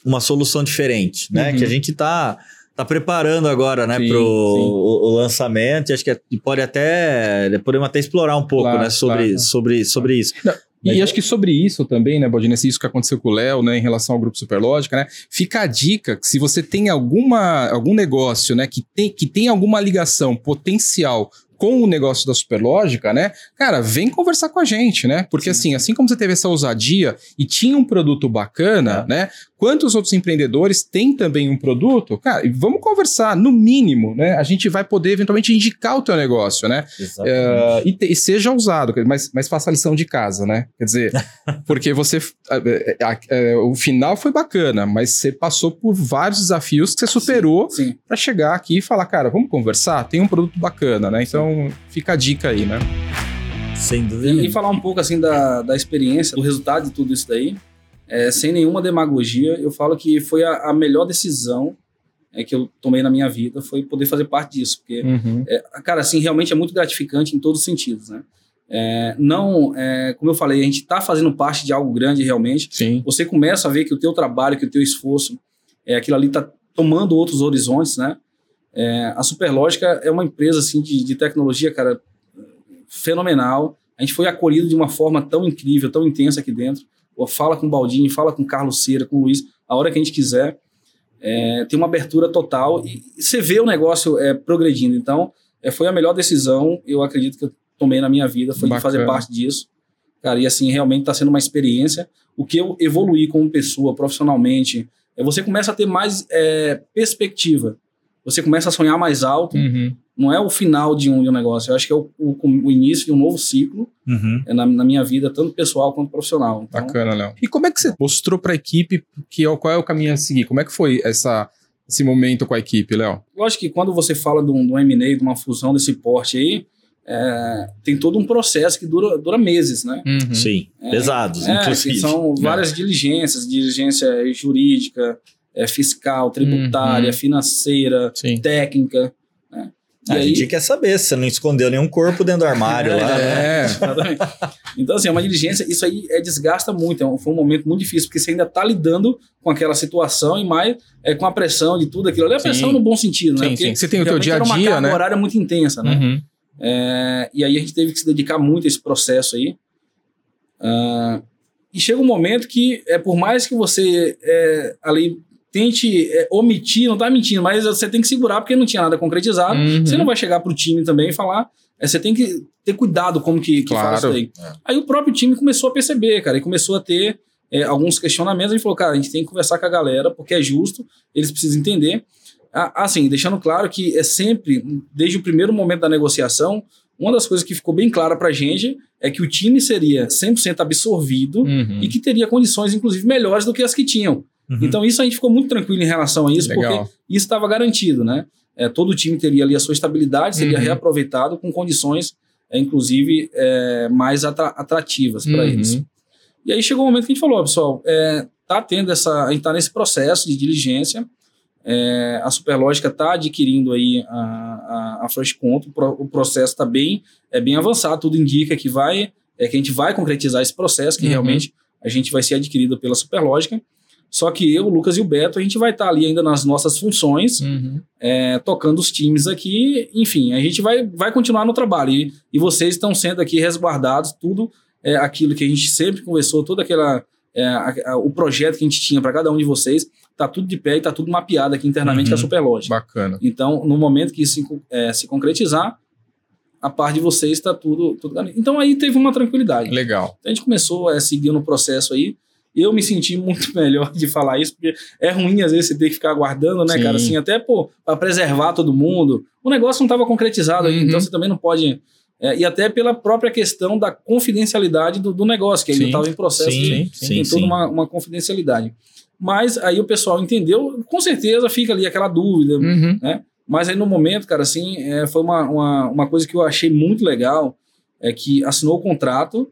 Speaker 3: uma solução diferente, né?
Speaker 2: Uhum.
Speaker 3: Que a gente tá, tá preparando agora, né,
Speaker 2: sim.
Speaker 3: o, o lançamento. E acho que é- pode até podemos até explorar um pouco,
Speaker 2: Claro,
Speaker 3: né, sobre,
Speaker 2: claro.
Speaker 3: sobre, sobre isso.
Speaker 2: E acho que sobre isso também, né, Baldini, isso que aconteceu com o Léo, né, em relação ao grupo Superlógica, né, fica a dica que se você tem alguma, algum negócio, né, que tem, que tem alguma ligação potencial com o negócio da Superlógica, né, cara, vem conversar com a gente, né, porque assim, assim como você teve essa ousadia e tinha um produto bacana,
Speaker 3: É.
Speaker 2: né, quantos outros empreendedores têm também um produto, cara, e vamos conversar, no mínimo, né, a gente vai poder eventualmente indicar o teu negócio, né,
Speaker 3: Exatamente.
Speaker 2: é, e, te- e seja usado, mas, mas faça a lição de casa, né? Quer dizer, porque você. é, é, é, o final foi bacana, mas você passou por vários desafios que você superou
Speaker 1: Sim.
Speaker 2: pra chegar aqui e falar, cara, vamos conversar? Tem um produto bacana, né? Então fica a dica aí, né?
Speaker 3: Sem dúvida.
Speaker 1: E, e falar um pouco assim da, da experiência, do resultado de tudo isso daí, é, sem nenhuma demagogia, eu falo que foi a, a melhor decisão é, que eu tomei na minha vida, foi poder fazer parte disso, porque
Speaker 2: Uhum.
Speaker 1: É, cara, assim, realmente é muito gratificante em todos os sentidos, né? É, não, é, como eu falei, a gente está fazendo parte de algo grande realmente.
Speaker 2: Sim.
Speaker 1: Você começa a ver que o teu trabalho, que o teu esforço, é, aquilo ali está tomando outros horizontes, né? É, a Superlógica é uma empresa assim de, de tecnologia, cara, fenomenal. A gente foi acolhido de uma forma tão incrível, tão intensa aqui dentro. Pô, fala com o Baldini, fala com o Carlos Cera, com o Luiz, a hora que a gente quiser. É, tem uma abertura total e, e você vê o negócio é, progredindo. Então, é, foi a melhor decisão, eu acredito que eu tomei na minha vida, foi de
Speaker 2: Bacana.
Speaker 1: fazer parte disso. Cara, e assim, realmente está sendo uma experiência. O que eu evoluí como pessoa, profissionalmente, é você começa a ter mais é, perspectiva. Você começa a sonhar mais alto.
Speaker 2: Uhum.
Speaker 1: Não é o final de um, de um negócio. Eu acho que é o, o, o início de um novo ciclo
Speaker 3: Uhum.
Speaker 1: é, na, na minha vida, tanto pessoal quanto profissional. Então,
Speaker 2: Bacana, Léo. E como é que você mostrou pra equipe que, é- qual é o caminho a seguir? Como é que foi essa, esse momento com a equipe, Léo?
Speaker 1: Lógico que quando você fala de um, de um M&A, de uma fusão desse porte aí, é, tem todo um processo que dura, dura meses, né?
Speaker 2: Uhum.
Speaker 3: Sim, pesados,
Speaker 1: É,
Speaker 3: inclusive.
Speaker 1: são várias diligências, diligência jurídica, é, fiscal, tributária,
Speaker 2: Uhum.
Speaker 1: financeira,
Speaker 2: Sim.
Speaker 1: técnica. Né?
Speaker 3: A
Speaker 1: aí-
Speaker 3: gente quer saber se você não escondeu nenhum corpo dentro do armário lá. né?
Speaker 2: É.
Speaker 1: Exatamente. Então, assim, é uma diligência, isso aí é, desgasta muito. É um, foi um momento muito difícil, porque você ainda está lidando com aquela situação e mais é, com a pressão de tudo aquilo. Ali, a pressão no bom sentido, né?
Speaker 2: Sim,
Speaker 1: Porque
Speaker 2: sim. Você tem o teu dia a
Speaker 1: uma
Speaker 2: dia,
Speaker 1: carga
Speaker 2: né?
Speaker 1: horária muito intensa, né?
Speaker 2: Uhum.
Speaker 1: É, e aí a gente teve que se dedicar muito a esse processo aí. Ah, e chega um momento que, é, por mais que você é, ali tente é, omitir, não tá mentindo, mas você tem que segurar porque não tinha nada concretizado.
Speaker 2: Uhum.
Speaker 1: Você não vai chegar pro time também e falar. é, você tem que ter cuidado como que, que
Speaker 2: Claro.
Speaker 1: fala isso daí.
Speaker 3: É.
Speaker 1: Aí o próprio time começou a perceber, cara, e começou a ter é, alguns questionamentos. A gente falou, cara, a gente tem que conversar com a galera, porque é justo, eles precisam entender. Ah, Assim, deixando claro que é sempre, desde o primeiro momento da negociação, uma das coisas que ficou bem clara pra gente é que o time seria 100% absorvido
Speaker 2: Uhum.
Speaker 1: e que teria condições, inclusive, melhores do que as que tinham.
Speaker 3: Uhum.
Speaker 1: Então, isso a gente ficou muito tranquilo em relação a isso,
Speaker 2: Legal.
Speaker 1: porque isso estava garantido, né? É, todo o time teria ali a sua estabilidade, seria
Speaker 2: Uhum.
Speaker 1: reaproveitado com condições, é, inclusive, é, mais atra- atrativas para
Speaker 2: Uhum.
Speaker 1: eles. E aí chegou o momento que a gente falou, ó, pessoal, é, tá tendo essa, a gente tá nesse processo de diligência, é, a Superlógica está adquirindo aí a, a, a Fresh Conto, o, pro- o processo está bem, é bem avançado, tudo indica que vai, é que a gente vai concretizar esse processo, que
Speaker 2: Uhum.
Speaker 1: realmente a gente vai ser adquirido pela Superlógica. Só que eu, o Lucas e o Beto, a gente vai estar ali ainda nas nossas funções,
Speaker 2: Uhum.
Speaker 1: é, tocando os times aqui. Enfim, a gente vai, vai continuar no trabalho. E, e vocês estão sendo aqui resguardados, tudo é, aquilo que a gente sempre conversou, toda aquela. é, a- a- o projeto que a gente tinha para cada um de vocês, tá tudo de pé e tá tudo mapeado aqui internamente
Speaker 3: Uhum.
Speaker 1: com a Superlógica.
Speaker 2: Bacana.
Speaker 1: Então, no momento que isso se, é, se concretizar, a parte de vocês está tudo, tudo. Então aí teve uma tranquilidade.
Speaker 2: Legal.
Speaker 1: A gente começou a seguir no processo aí. Eu me senti muito melhor de falar isso, porque é ruim às vezes você ter que ficar aguardando, né,
Speaker 2: Sim.
Speaker 1: cara? Assim, até pô, para preservar todo mundo. O negócio não estava concretizado aí,
Speaker 2: Uhum.
Speaker 1: então você também não pode. é, e até pela própria questão da confidencialidade do, do negócio, que ainda estava em processo
Speaker 3: Sim,
Speaker 1: de,
Speaker 3: sim,
Speaker 1: tem
Speaker 3: sim.
Speaker 1: toda uma, uma confidencialidade. Mas aí o pessoal entendeu, com certeza fica ali aquela dúvida,
Speaker 2: Uhum.
Speaker 1: mas aí no momento, cara, assim, é, foi uma, uma, uma coisa que eu achei muito legal, é que assinou o contrato,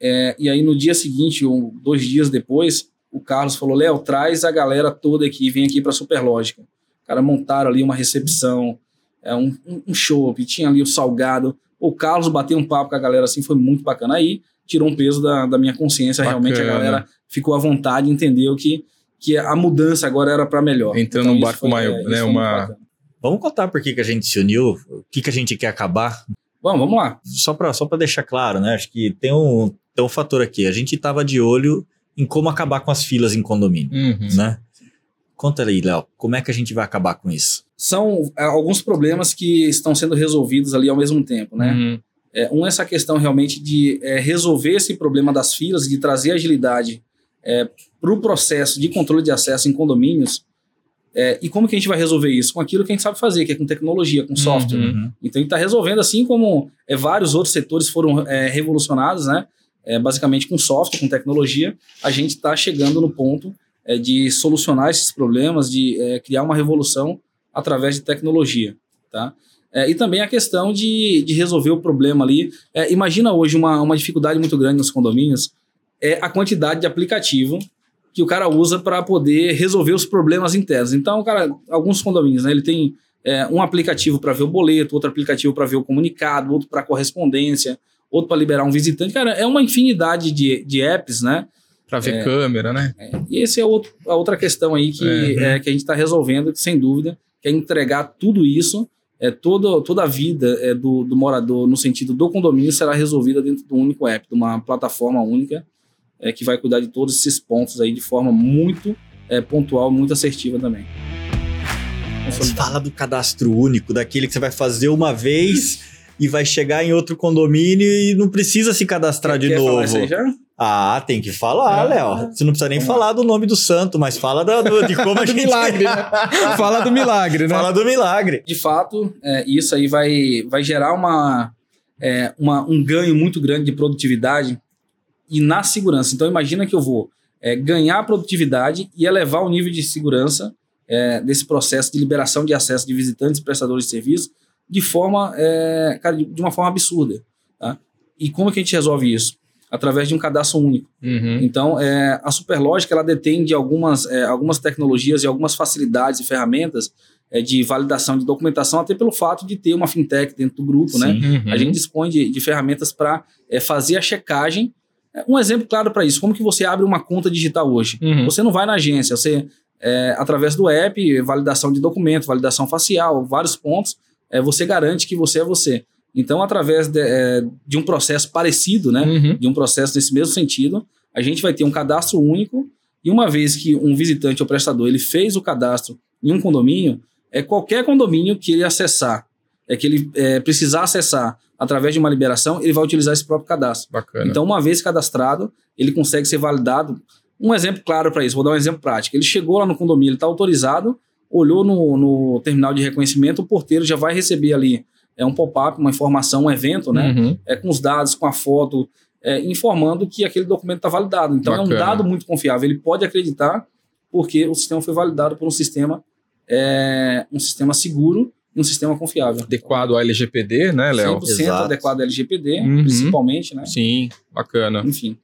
Speaker 1: é, e aí no dia seguinte, ou dois dias depois, o Carlos falou, Léo, traz a galera toda aqui, vem aqui pra Superlógica. Cara, montaram ali uma recepção, é, um, um show, tinha ali o salgado. O Carlos bateu um papo com a galera, assim, foi muito bacana. Aí tirou um peso da, da minha consciência, realmente a
Speaker 2: Bacana.
Speaker 1: galera ficou à vontade, entendeu que, que a mudança agora era para melhor.
Speaker 2: Entrando num
Speaker 1: isso
Speaker 2: barco
Speaker 1: foi-
Speaker 2: maior,
Speaker 1: isso
Speaker 2: né, uma-
Speaker 1: bacana.
Speaker 3: Vamos contar por que, que a gente se uniu, o que, que a gente quer acabar.
Speaker 1: Bom, vamos lá.
Speaker 3: Só para só pra deixar claro, né? Acho que tem um, tem um fator aqui. A gente tava de olho em como acabar com as filas em condomínio,
Speaker 2: Uhum.
Speaker 3: né? Conta aí, Léo, como é que a gente vai acabar com isso?
Speaker 1: São é, alguns problemas que estão sendo resolvidos ali ao mesmo tempo, né?
Speaker 2: Uhum.
Speaker 1: É, um é essa questão realmente de é, resolver esse problema das filas, de trazer agilidade para o processo de controle de acesso em condomínios. É, e como que a gente vai resolver isso? Com aquilo que a gente sabe fazer, que é com tecnologia, com software.
Speaker 2: Uhum.
Speaker 1: Então, a gente está resolvendo, assim como é, vários outros setores foram é, revolucionados, né? É, basicamente com software, com tecnologia, a gente está chegando no ponto é, de solucionar esses problemas, de é, criar uma revolução através de tecnologia, tá? E também a questão de, de resolver o problema ali. Imagina hoje uma, uma dificuldade muito grande nos condomínios, é a quantidade de aplicativo que o cara usa para poder resolver os problemas internos. Então, o cara, alguns condomínios, né, ele tem é, um aplicativo para ver o boleto, outro aplicativo para ver o comunicado, outro para correspondência, outro para liberar um visitante. Cara, é uma infinidade de, de apps, né?
Speaker 2: Pra ver câmera, né?
Speaker 1: E esse é outro, a outra questão aí que,
Speaker 2: É.
Speaker 1: é, que a gente está resolvendo, que, sem dúvida, que é entregar tudo isso, é, todo, toda a vida é, do, do morador, no sentido do condomínio, será resolvida dentro do único app, de uma plataforma única, é, que vai cuidar de todos esses pontos aí de forma muito é, pontual, muito assertiva também.
Speaker 3: Você fala do cadastro único, daquele que você vai fazer uma vez e vai chegar em outro condomínio e não precisa se cadastrar de
Speaker 1: falar isso
Speaker 3: novo.
Speaker 1: aí já?
Speaker 3: Ah, tem que falar,
Speaker 2: Ah.
Speaker 3: Léo. Você não precisa nem falar do nome do santo, mas fala da- do- de como a
Speaker 2: Do
Speaker 3: gente...
Speaker 2: milagre, né? Fala do milagre, né?
Speaker 3: Fala do milagre.
Speaker 1: de fato, é, isso aí vai, vai gerar uma, é, uma- um ganho muito grande de produtividade e na segurança. Então, imagina que eu vou é, ganhar produtividade e elevar o nível de segurança é, desse processo de liberação de acesso de visitantes e prestadores de serviço de forma, é, cara, de uma forma absurda. Tá? E como que a gente resolve isso? Através de um cadastro único.
Speaker 2: Uhum.
Speaker 1: Então, é, a Superlógica ela detém de algumas, é, algumas tecnologias e algumas facilidades e ferramentas é, de validação de documentação, até pelo fato de ter uma fintech dentro do grupo, né?
Speaker 2: Uhum.
Speaker 1: A gente dispõe de, de ferramentas para é, fazer a checagem. Um exemplo claro para isso, como que você abre uma conta digital hoje?
Speaker 2: Uhum.
Speaker 1: Você não vai na agência, você, é, através do app, validação de documento, validação facial, vários pontos, é, você garante que você é você. Então, através de, é, de um processo parecido, né,
Speaker 2: Uhum.
Speaker 1: de um processo nesse mesmo sentido, a gente vai ter um cadastro único e uma vez que um visitante ou prestador ele fez o cadastro em um condomínio, é qualquer condomínio que ele acessar, é que ele é, precisar acessar através de uma liberação, ele vai utilizar esse próprio cadastro.
Speaker 2: Bacana.
Speaker 1: Então, uma vez cadastrado, ele consegue ser validado. Um exemplo claro para isso, vou dar um exemplo prático. Ele chegou lá no condomínio, ele está autorizado, olhou no, no terminal de reconhecimento, o porteiro já vai receber ali é um pop-up, uma informação, um evento, né?
Speaker 2: Uhum.
Speaker 1: É, com os dados, com a foto, é, informando que aquele documento está validado. Então, é um
Speaker 2: Bacana.
Speaker 1: dado muito confiável. Ele pode acreditar porque o sistema foi validado por um sistema, é, um sistema seguro e um sistema confiável.
Speaker 2: Adequado ao LGPD, né, Léo?
Speaker 1: 100%
Speaker 3: Exato.
Speaker 1: adequado ao LGPD,
Speaker 2: Uhum.
Speaker 1: principalmente, né?
Speaker 2: Sim, bacana.
Speaker 1: Enfim.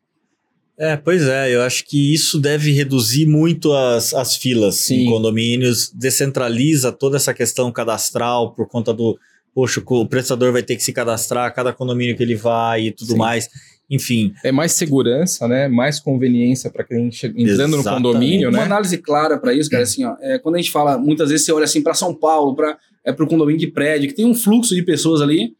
Speaker 3: É, pois é, eu acho que isso deve reduzir muito as, as filas
Speaker 2: Sim.
Speaker 3: em condomínios, descentraliza toda essa questão cadastral por conta do, poxa, o prestador vai ter que se cadastrar a cada condomínio que ele vai e tudo
Speaker 2: Sim.
Speaker 3: mais. Enfim,
Speaker 2: É mais segurança, né? Mais conveniência para quem entrando no
Speaker 3: Exatamente.
Speaker 2: condomínio,
Speaker 1: Uma
Speaker 2: né?
Speaker 1: análise clara para isso, cara, assim, ó, é, quando a gente fala, muitas vezes você olha assim para São Paulo, para é, o condomínio de prédio, que tem um fluxo de pessoas ali,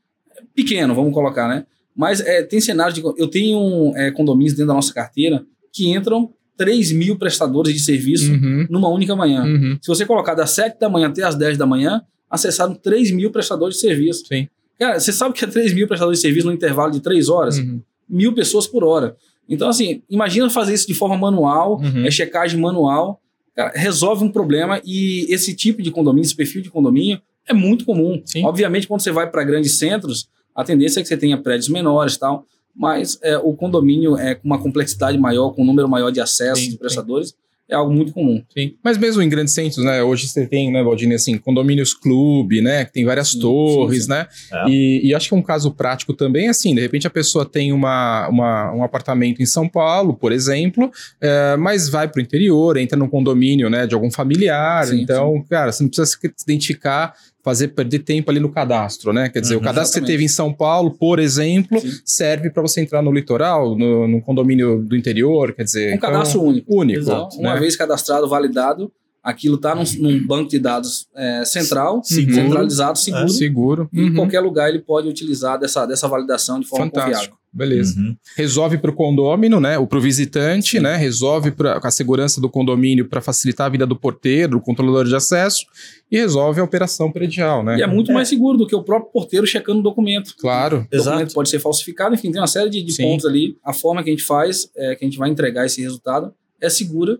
Speaker 1: pequeno, vamos colocar, né? Mas é, tem cenários de. Eu tenho é, condomínios dentro da nossa carteira que entram 3 mil prestadores de serviço
Speaker 2: Uhum.
Speaker 1: numa única manhã.
Speaker 2: Uhum.
Speaker 1: Se você colocar das 7 da manhã até as 10 da manhã, acessaram 3 mil prestadores de serviço.
Speaker 2: Sim.
Speaker 1: Cara, você sabe que é 3 mil prestadores de serviço no intervalo de 3 horas?
Speaker 2: Uhum.
Speaker 1: Mil pessoas por hora. Então, assim, imagina fazer isso de forma manual,
Speaker 2: Uhum.
Speaker 1: é checagem manual, cara, resolve um problema e esse tipo de condomínio, esse perfil de condomínio é muito comum.
Speaker 2: Sim.
Speaker 1: Obviamente, quando você vai para grandes centros, a tendência é que você tenha prédios menores e tal, mas é, o condomínio é com uma complexidade maior, com um número maior de acessos
Speaker 2: Sim,
Speaker 1: de prestadores, é algo muito comum.
Speaker 2: Sim. Mas mesmo em grandes centros, né? Hoje você tem, né, Valdine, assim, condomínios clube, né? Que tem várias
Speaker 1: Sim,
Speaker 2: torres,
Speaker 1: sim, sim.
Speaker 2: né?
Speaker 3: É.
Speaker 2: E, e acho que um caso prático também, assim, de repente a pessoa tem uma, uma- um apartamento em São Paulo, por exemplo, é, mas vai para o interior, entra num condomínio, né? De algum familiar.
Speaker 1: Sim,
Speaker 2: então, cara, você não precisa se identificar, fazer perder tempo ali no cadastro, né? Quer dizer,
Speaker 3: Uhum,
Speaker 2: o cadastro que você
Speaker 1: exatamente.
Speaker 2: teve em São Paulo, por exemplo,
Speaker 1: Sim.
Speaker 2: serve para você entrar no litoral, no, no condomínio do interior, quer dizer.
Speaker 1: Um
Speaker 2: então,
Speaker 1: cadastro único.
Speaker 2: único.
Speaker 3: Exato,
Speaker 1: Uma
Speaker 2: né?
Speaker 1: vez cadastrado, validado, aquilo está num, num banco de dados é, central,
Speaker 2: Seguro.
Speaker 1: centralizado, seguro,
Speaker 2: Seguro.
Speaker 1: e em
Speaker 2: Uhum.
Speaker 1: qualquer lugar ele pode utilizar dessa, dessa validação de forma confiável.
Speaker 2: Fantástico. Beleza.
Speaker 3: uhum.
Speaker 2: Resolve para o condômino, né? Ou para o visitante, né? Resolve com a segurança do condomínio para facilitar a vida do porteiro, do controlador de acesso e resolve a operação predial, né?
Speaker 1: E é muito mais seguro do que o próprio porteiro checando o documento.
Speaker 2: Claro.
Speaker 1: O documento
Speaker 3: Exato.
Speaker 1: pode ser falsificado, enfim, tem uma série de, de
Speaker 2: Sim.
Speaker 1: pontos ali. A forma que a gente faz, é, que a gente vai entregar esse resultado, é segura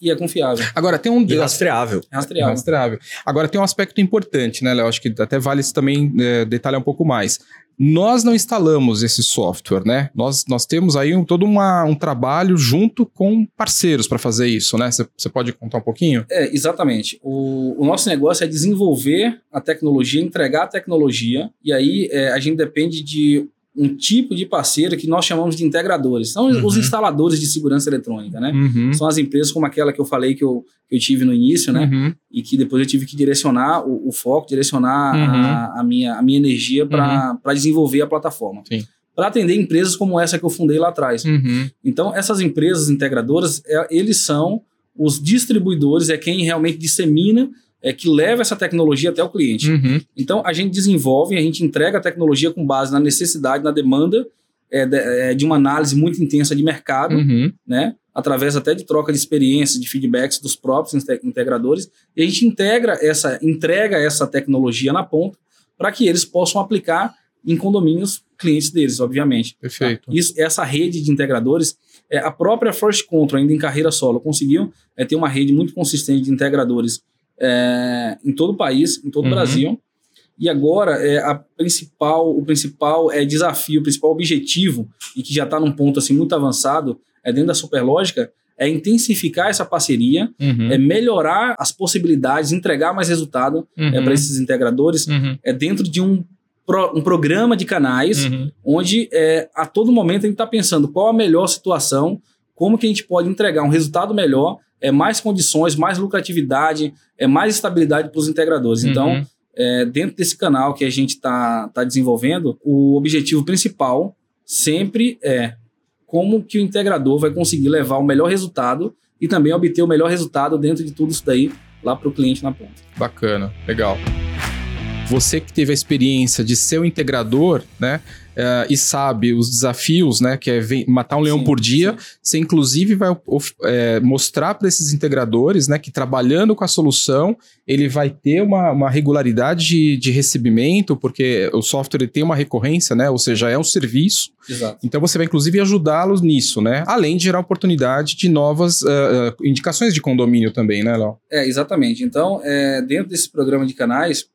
Speaker 1: e é confiável,
Speaker 2: Agora tem um
Speaker 3: E rastreável.
Speaker 1: é rastreável.
Speaker 2: rastreável. Agora tem um aspecto importante, né, Léo? Acho que até vale isso também é, detalhar um pouco mais. Nós não instalamos esse software, né? Nós, nós temos aí um, todo uma, um trabalho junto com parceiros para fazer isso, né? Você pode contar um pouquinho?
Speaker 1: É, exatamente. O, o nosso negócio é desenvolver a tecnologia, entregar a tecnologia, e aí é, a gente depende de um tipo de parceiro que nós chamamos de integradores. São
Speaker 3: Uhum.
Speaker 1: os instaladores de segurança eletrônica, né?
Speaker 2: Uhum.
Speaker 1: São as empresas como aquela que eu falei que eu, que eu tive no início, né?
Speaker 2: Uhum.
Speaker 1: e que depois eu tive que direcionar o, o foco, direcionar
Speaker 2: Uhum.
Speaker 1: a, a minha, a minha energia para desenvolver a plataforma. Para atender empresas como essa que eu fundei lá atrás.
Speaker 2: Uhum.
Speaker 1: Então, essas empresas integradoras, é, eles são os distribuidores, é quem realmente dissemina, é que leva essa tecnologia até o cliente.
Speaker 2: Uhum.
Speaker 1: Então, a gente desenvolve, a gente entrega a tecnologia com base na necessidade, na demanda é, de, é, de uma análise muito intensa de mercado,
Speaker 2: Uhum.
Speaker 1: né? Através até de troca de experiências, de feedbacks dos próprios inte- integradores, e a gente integra essa, entrega essa tecnologia na ponta para que eles possam aplicar em condomínios clientes deles, obviamente.
Speaker 2: Perfeito.
Speaker 1: Tá? Isso, essa rede de integradores, é, a própria First Control, ainda em carreira solo, conseguiu é, ter uma rede muito consistente de integradores é, em todo o país, em todo
Speaker 2: Uhum.
Speaker 1: o Brasil. E agora é a principal, o principal é, desafio, o principal objetivo, e que já está num ponto assim muito avançado, é dentro da Superlógica, é intensificar essa parceria,
Speaker 2: Uhum.
Speaker 1: é melhorar as possibilidades, entregar mais resultado é,
Speaker 2: Uhum.
Speaker 1: para esses integradores,
Speaker 2: Uhum.
Speaker 1: é dentro de um, pro- um programa de canais
Speaker 2: Uhum.
Speaker 1: onde é, a todo momento a gente está pensando qual a melhor situação, como que a gente pode entregar um resultado melhor é mais condições, mais lucratividade, é mais estabilidade para os integradores. Então,
Speaker 2: Uhum.
Speaker 1: é, dentro desse canal que a gente está tá desenvolvendo, o objetivo principal sempre é como que o integrador vai conseguir levar o melhor resultado e também obter o melhor resultado dentro de tudo isso daí lá para o cliente na ponta.
Speaker 2: Bacana, legal. Você que teve a experiência de ser um integrador, né? eh, e sabe os desafios, né? Que é matar um leão
Speaker 1: Sim,
Speaker 2: por dia. Você, inclusive, vai eh, mostrar para esses integradores, né? Que trabalhando com a solução, ele vai ter uma, uma regularidade de, de recebimento, porque o software tem uma recorrência, né? Ou seja, é um serviço.
Speaker 1: Exato.
Speaker 2: Então você vai inclusive ajudá-los nisso, né? Além de gerar oportunidade de novas eh, indicações de condomínio também, né, Léo?
Speaker 1: É, exatamente. Então, é, dentro desse programa de canais,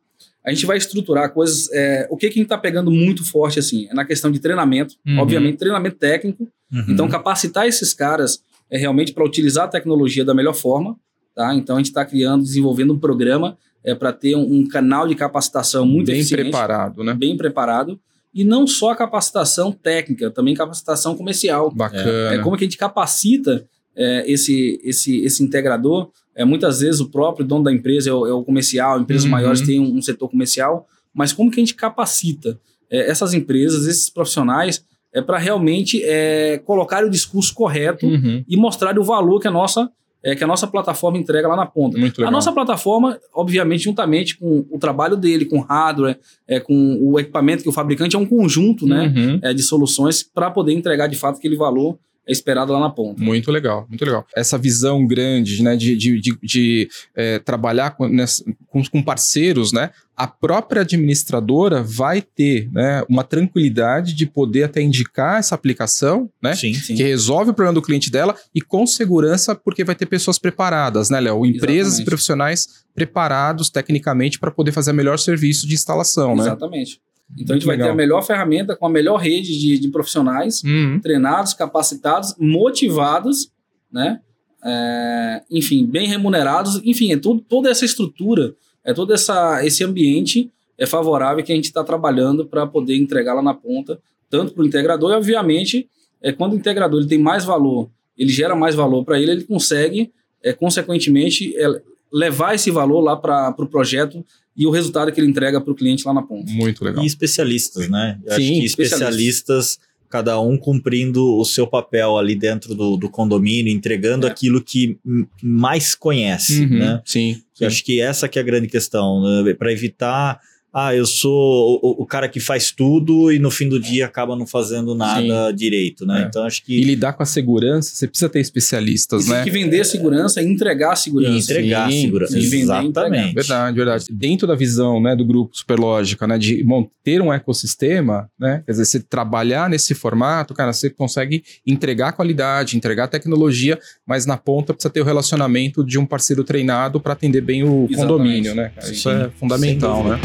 Speaker 1: a gente vai estruturar coisas. é, o que, que a gente está pegando muito forte, assim, é na questão de treinamento,
Speaker 2: Uhum.
Speaker 1: obviamente, treinamento técnico.
Speaker 3: Uhum.
Speaker 1: Então, capacitar esses caras é realmente para utilizar a tecnologia da melhor forma. Tá? Então, a gente está criando, desenvolvendo um programa é, para ter um, um canal de capacitação muito
Speaker 2: Bem preparado, né?
Speaker 1: bem preparado. E não só a capacitação técnica, também capacitação comercial.
Speaker 2: Bacana.
Speaker 1: É como que a gente capacita é, esse, esse, esse integrador. É, muitas vezes o próprio dono da empresa é o, é o comercial, empresas
Speaker 2: Uhum.
Speaker 1: maiores têm um, um setor comercial, mas como que a gente capacita é, essas empresas, esses profissionais, é, para realmente é, colocar o discurso correto
Speaker 2: Uhum.
Speaker 1: e mostrar o valor que a nossa, é, que a nossa plataforma entrega lá na ponta. A nossa plataforma, obviamente, juntamente com o trabalho dele, com o hardware, é, com o equipamento que o fabricante, é um conjunto né,
Speaker 2: Uhum.
Speaker 1: é, de soluções para poder entregar de fato aquele valor esperado lá na ponta.
Speaker 2: Muito legal, muito legal. Essa visão grande, né, de, de, de, de, eh, trabalhar com, nessa- com, com parceiros, né, a própria administradora vai ter, né, uma tranquilidade de poder até indicar essa aplicação, né,
Speaker 3: Sim.
Speaker 1: Sim.
Speaker 2: que resolve o problema do cliente dela e com segurança, porque vai ter pessoas preparadas, né, Léo? Empresas
Speaker 1: Exatamente.
Speaker 2: e profissionais preparados tecnicamente para poder fazer melhor serviço de instalação, né?
Speaker 1: Exatamente. Então a gente vai
Speaker 2: legal.
Speaker 1: ter a melhor ferramenta com a melhor rede de, de profissionais
Speaker 2: Uhum.
Speaker 1: treinados, capacitados, motivados, né? É, enfim, bem remunerados, enfim, é tudo, toda essa estrutura, é todo essa, esse ambiente é favorável que a gente está trabalhando para poder entregar lá na ponta, tanto para o integrador e, obviamente, é, quando o integrador ele tem mais valor, ele gera mais valor para ele, ele consegue, é, consequentemente, é, levar esse valor lá para o pro projeto e o resultado que ele entrega para o cliente lá na ponta.
Speaker 2: Muito legal.
Speaker 3: E especialistas, né? Eu
Speaker 2: Sim,
Speaker 3: acho que especialistas, cada um cumprindo o seu papel ali dentro do, do condomínio, entregando
Speaker 1: É.
Speaker 3: aquilo que mais conhece,
Speaker 2: Uhum.
Speaker 3: né?
Speaker 2: Sim.
Speaker 3: Eu acho que essa que é a grande questão, né? para evitar, ah, eu sou o, o cara que faz tudo e no fim do dia acaba não fazendo nada direito, né?
Speaker 2: É.
Speaker 3: Então acho
Speaker 2: E
Speaker 3: que
Speaker 2: lidar com a segurança, você precisa ter especialistas,
Speaker 1: E tem
Speaker 2: né?
Speaker 1: que vender a segurança e entregar a segurança.
Speaker 3: e entregar
Speaker 2: Sim,
Speaker 3: a segurança.
Speaker 1: sim. E.
Speaker 3: Exatamente.
Speaker 2: Verdade, verdade. Dentro da visão né, do grupo Superlógica, né, de manter um ecossistema, né, quer dizer, você trabalhar nesse formato, cara, você consegue entregar qualidade, entregar tecnologia, mas na ponta precisa ter o relacionamento de um parceiro treinado para atender bem o
Speaker 1: Exatamente.
Speaker 2: condomínio, né? cara? Isso
Speaker 3: Sim,
Speaker 2: é fundamental, né?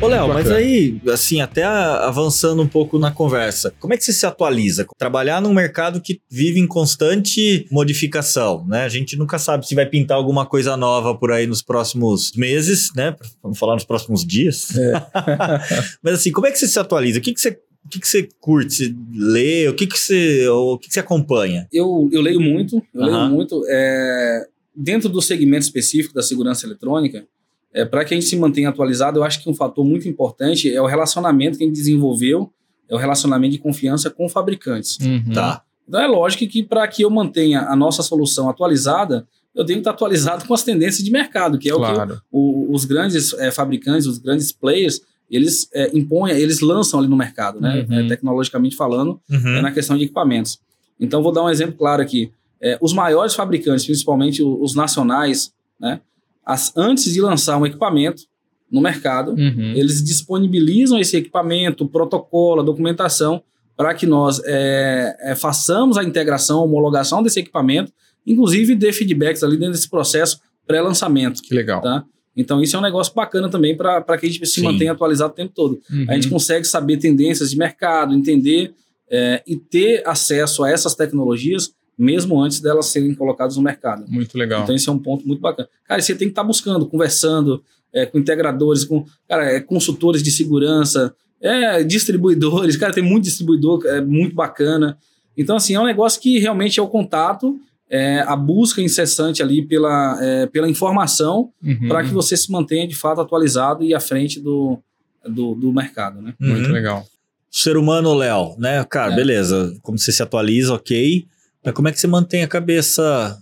Speaker 3: Ô, Léo, mas aí, assim, até avançando um pouco na conversa, como é que você se atualiza? Trabalhar num mercado que vive em constante modificação, né? A gente nunca sabe se vai pintar alguma coisa nova por aí nos próximos meses, né? Vamos falar nos próximos dias. mas assim, como é que você se atualiza? O que, que você. O que, que você curte, você lê? O que, que você. O que, que você acompanha?
Speaker 1: Eu, eu leio muito, eu
Speaker 3: Aham.
Speaker 1: leio muito. é, dentro do segmento específico da segurança eletrônica, é, para que a gente se mantenha atualizado, eu acho que um fator muito importante é o relacionamento que a gente desenvolveu, é o relacionamento de confiança com fabricantes.
Speaker 2: Uhum.
Speaker 3: Tá.
Speaker 1: Então é lógico que para que eu mantenha a nossa solução atualizada, eu tenho que estar atualizado com as tendências de mercado, que é o que
Speaker 2: Claro.
Speaker 1: o- os grandes eh, fabricantes, os grandes players, eles eh, impõem, eles lançam ali no mercado, né?
Speaker 2: Uhum.
Speaker 1: Eh, tecnologicamente falando,
Speaker 3: Uhum.
Speaker 1: é na questão de equipamentos. Então, vou dar um exemplo claro aqui. Eh, os maiores fabricantes, principalmente o- os nacionais, né? As- antes de lançar um equipamento no mercado,
Speaker 2: Uhum.
Speaker 1: eles disponibilizam esse equipamento, protocolo, documentação, para que nós eh, eh, façamos a integração, a homologação desse equipamento, inclusive dê feedbacks ali dentro desse processo pré-lançamento.
Speaker 2: Que legal.
Speaker 1: Tá? Então, isso é um negócio bacana também para que a gente se
Speaker 3: Sim.
Speaker 1: mantenha atualizado o tempo todo.
Speaker 2: Uhum.
Speaker 1: A gente consegue saber tendências de mercado, entender é, e ter acesso a essas tecnologias mesmo antes delas serem colocadas no mercado.
Speaker 2: Muito legal.
Speaker 1: Então, esse é um ponto muito bacana. Cara, você tem que estar buscando, conversando é, com integradores, com cara, é, consultores de segurança, é, distribuidores. Cara, tem muito distribuidor, é muito bacana. Então, assim, é um negócio que realmente é o contato é, a busca incessante ali pela, é, pela informação
Speaker 2: Uhum.
Speaker 1: para que você se mantenha de fato atualizado e à frente do, do, do mercado, né?
Speaker 2: Muito
Speaker 3: Uhum.
Speaker 2: legal.
Speaker 3: Ser humano, Léo, né? Cara,
Speaker 1: É.
Speaker 3: beleza. Como você se atualiza, ok. Mas como é que você mantém a cabeça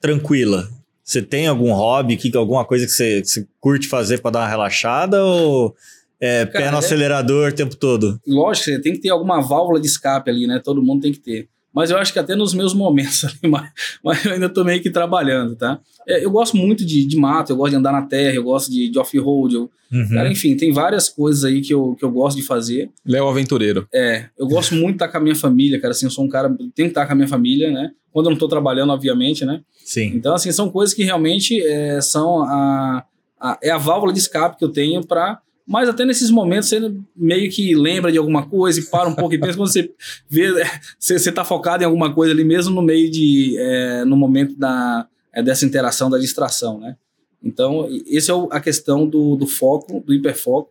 Speaker 3: tranquila? Você tem algum hobby, que, alguma coisa que você, que você curte fazer para dar uma relaxada ou é pé
Speaker 1: Cara,
Speaker 3: no
Speaker 1: é-
Speaker 3: acelerador o tempo todo?
Speaker 1: Lógico, você tem que ter alguma válvula de escape ali, né? Todo mundo tem que ter. Mas eu acho que até nos meus momentos mas, mas eu ainda tô meio que trabalhando, tá? É, eu gosto muito de, de mato, eu gosto de andar na terra, eu gosto de, de off-road.
Speaker 3: Uhum.
Speaker 1: Cara, enfim, tem várias coisas aí que eu, que eu gosto de fazer.
Speaker 2: Léo Aventureiro.
Speaker 1: É, eu gosto muito de estar com a minha família, cara. Assim, eu sou um cara, tenho que estar com a minha família, né? Quando eu não tô trabalhando, obviamente, né?
Speaker 3: Sim.
Speaker 1: Então, assim, são coisas que realmente é, são a, a- é a válvula de escape que eu tenho para. Mas até nesses momentos você meio que lembra de alguma coisa e para um pouco e pensa quando você vê, é, você, você tá focado em alguma coisa ali mesmo no meio de. é, no momento da, é, dessa interação, da distração, né? Então, essa é o- a questão do, do foco, do hiperfoco.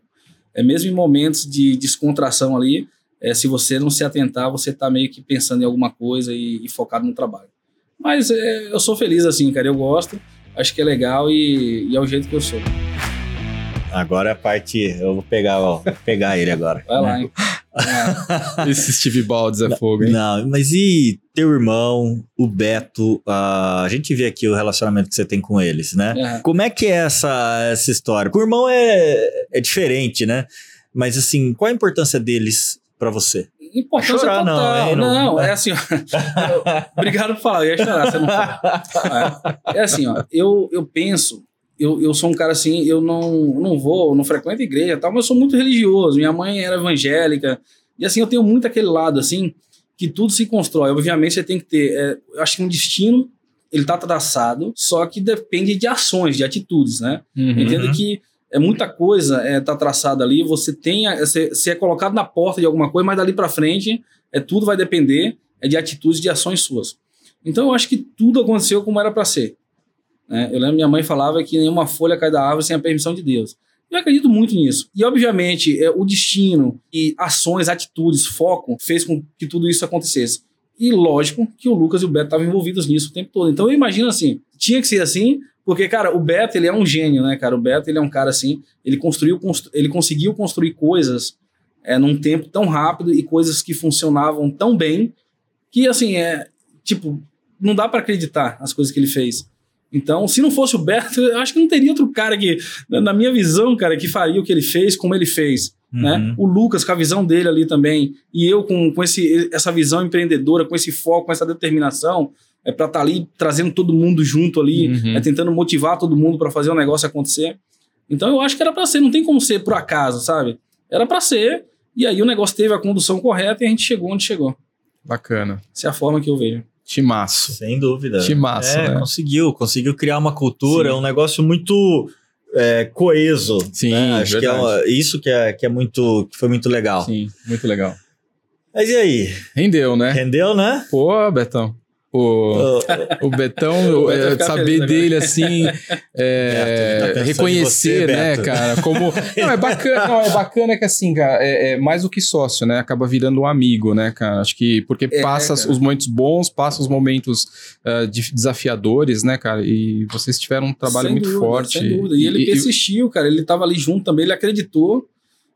Speaker 1: É mesmo em momentos de descontração ali, é, se você não se atentar, você tá meio que pensando em alguma coisa e, e focado no trabalho. Mas é, eu sou feliz assim, cara. Eu gosto, acho que é legal e, e é o jeito que eu sou.
Speaker 3: Agora é a parte. Eu vou pegar, ó, pegar ele agora.
Speaker 1: Vai lá, hein?
Speaker 2: Esse Steve Baldes é fogo, hein?
Speaker 3: Não, mas e teu irmão, o Beto? ah, a gente vê aqui o relacionamento que você tem com eles, né?
Speaker 1: É.
Speaker 3: Como é que é essa, essa história? Com o irmão é, é diferente, né? Mas assim, qual a importância deles pra você?
Speaker 1: Importância
Speaker 3: Chorar não,
Speaker 1: total.
Speaker 3: hein?
Speaker 1: Não,
Speaker 3: Não-
Speaker 1: é assim, ó. Obrigado por falar, eu ia chorar, você não falou. É, é assim, ó. Eu, eu penso, eu, eu sou um cara assim, eu não, não vou, não frequento igreja e tal, mas eu sou muito religioso. Minha mãe era evangélica. E assim, eu tenho muito aquele lado, assim, que tudo se constrói. Obviamente, você tem que ter, é, eu acho que um destino, ele tá traçado, só que depende de ações, de atitudes, né?
Speaker 2: Uhum.
Speaker 1: Entenda que é muita coisa é, tá traçada ali, você tem a- você, você é colocado na porta de alguma coisa, mas dali para frente é tudo vai depender é de atitudes, de ações suas. Então eu acho que tudo aconteceu como era para ser. Né? Eu lembro minha mãe falava que nenhuma folha cai da árvore sem a permissão de Deus. Eu acredito muito nisso. E obviamente é, o destino e ações, atitudes, foco fez com que tudo isso acontecesse. E lógico que o Lucas e o Beto estavam envolvidos nisso o tempo todo. Então eu imagino assim, tinha que ser assim, porque, cara, o Beto, ele é um gênio, né, cara? O Beto, ele é um cara assim, ele construiu, constru- ele conseguiu construir coisas é, num tempo tão rápido e coisas que funcionavam tão bem que, assim, é, tipo, não dá pra acreditar as coisas que ele fez. Então, se não fosse o Beto, eu acho que não teria outro cara que, na minha visão, cara, que faria o que ele fez, como ele fez né?
Speaker 3: Uhum.
Speaker 1: O Lucas com a visão dele ali também, e eu com, com esse, essa visão empreendedora, com esse foco, com essa determinação, é para estar ali trazendo todo mundo junto ali,
Speaker 2: Uhum.
Speaker 1: é tentando motivar todo mundo para fazer o negócio acontecer. Então eu acho que era para ser, não tem como ser por acaso, sabe? Era para ser, e aí o negócio teve a condução correta e a gente chegou onde chegou.
Speaker 2: Bacana.
Speaker 1: Essa é a forma que eu vejo.
Speaker 2: Timaço.
Speaker 3: Sem dúvida.
Speaker 2: Timaço,
Speaker 3: é,
Speaker 2: né?
Speaker 3: conseguiu, conseguiu criar uma cultura,
Speaker 2: Sim.
Speaker 3: um negócio muito é, coeso.
Speaker 2: Sim,
Speaker 3: né? Acho que é
Speaker 2: verdade.
Speaker 3: isso que é, que é muito, que foi muito legal.
Speaker 2: Sim, muito legal.
Speaker 3: Mas e aí?
Speaker 2: Rendeu, né?
Speaker 3: Rendeu, né?
Speaker 2: Pô, Betão. O, o Betão,
Speaker 1: O ficar
Speaker 2: saber
Speaker 1: agora.
Speaker 2: dele assim, é,
Speaker 3: Beto,
Speaker 2: reconhecer,
Speaker 3: você,
Speaker 2: né, cara? Como. Não, é bacana, não, é bacana que assim, cara, é, é mais do que sócio, né? Acaba virando um amigo, né, cara? Acho que porque
Speaker 1: É,
Speaker 2: passa os momentos bons, passa os momentos de- desafiadores, né, cara? E vocês tiveram um trabalho
Speaker 1: Sem
Speaker 2: muito
Speaker 1: dúvida,
Speaker 2: forte.
Speaker 1: Sem dúvida. E ele persistiu, cara. Ele tava ali junto também, ele acreditou,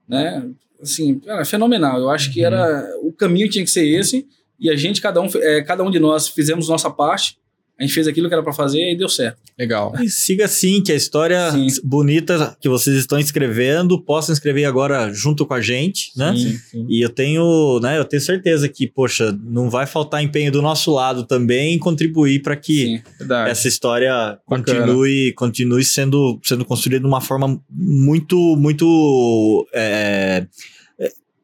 Speaker 1: né? Assim, cara, fenomenal. Eu acho que
Speaker 2: Uhum.
Speaker 1: era o caminho tinha que ser esse. E a gente, cada um, é, cada um de nós fizemos nossa parte. A gente fez aquilo que era para fazer e deu certo.
Speaker 2: Legal.
Speaker 3: E siga assim, que a história
Speaker 1: Sim.
Speaker 3: bonita que vocês estão escrevendo, possam escrever agora junto com a gente, né?
Speaker 2: Sim, sim.
Speaker 3: E eu tenho, né, eu tenho certeza que, poxa, não vai faltar empenho do nosso lado também em contribuir para que essa história
Speaker 2: Bacana.
Speaker 3: continue, continue sendo, sendo construída de uma forma muito, muito é,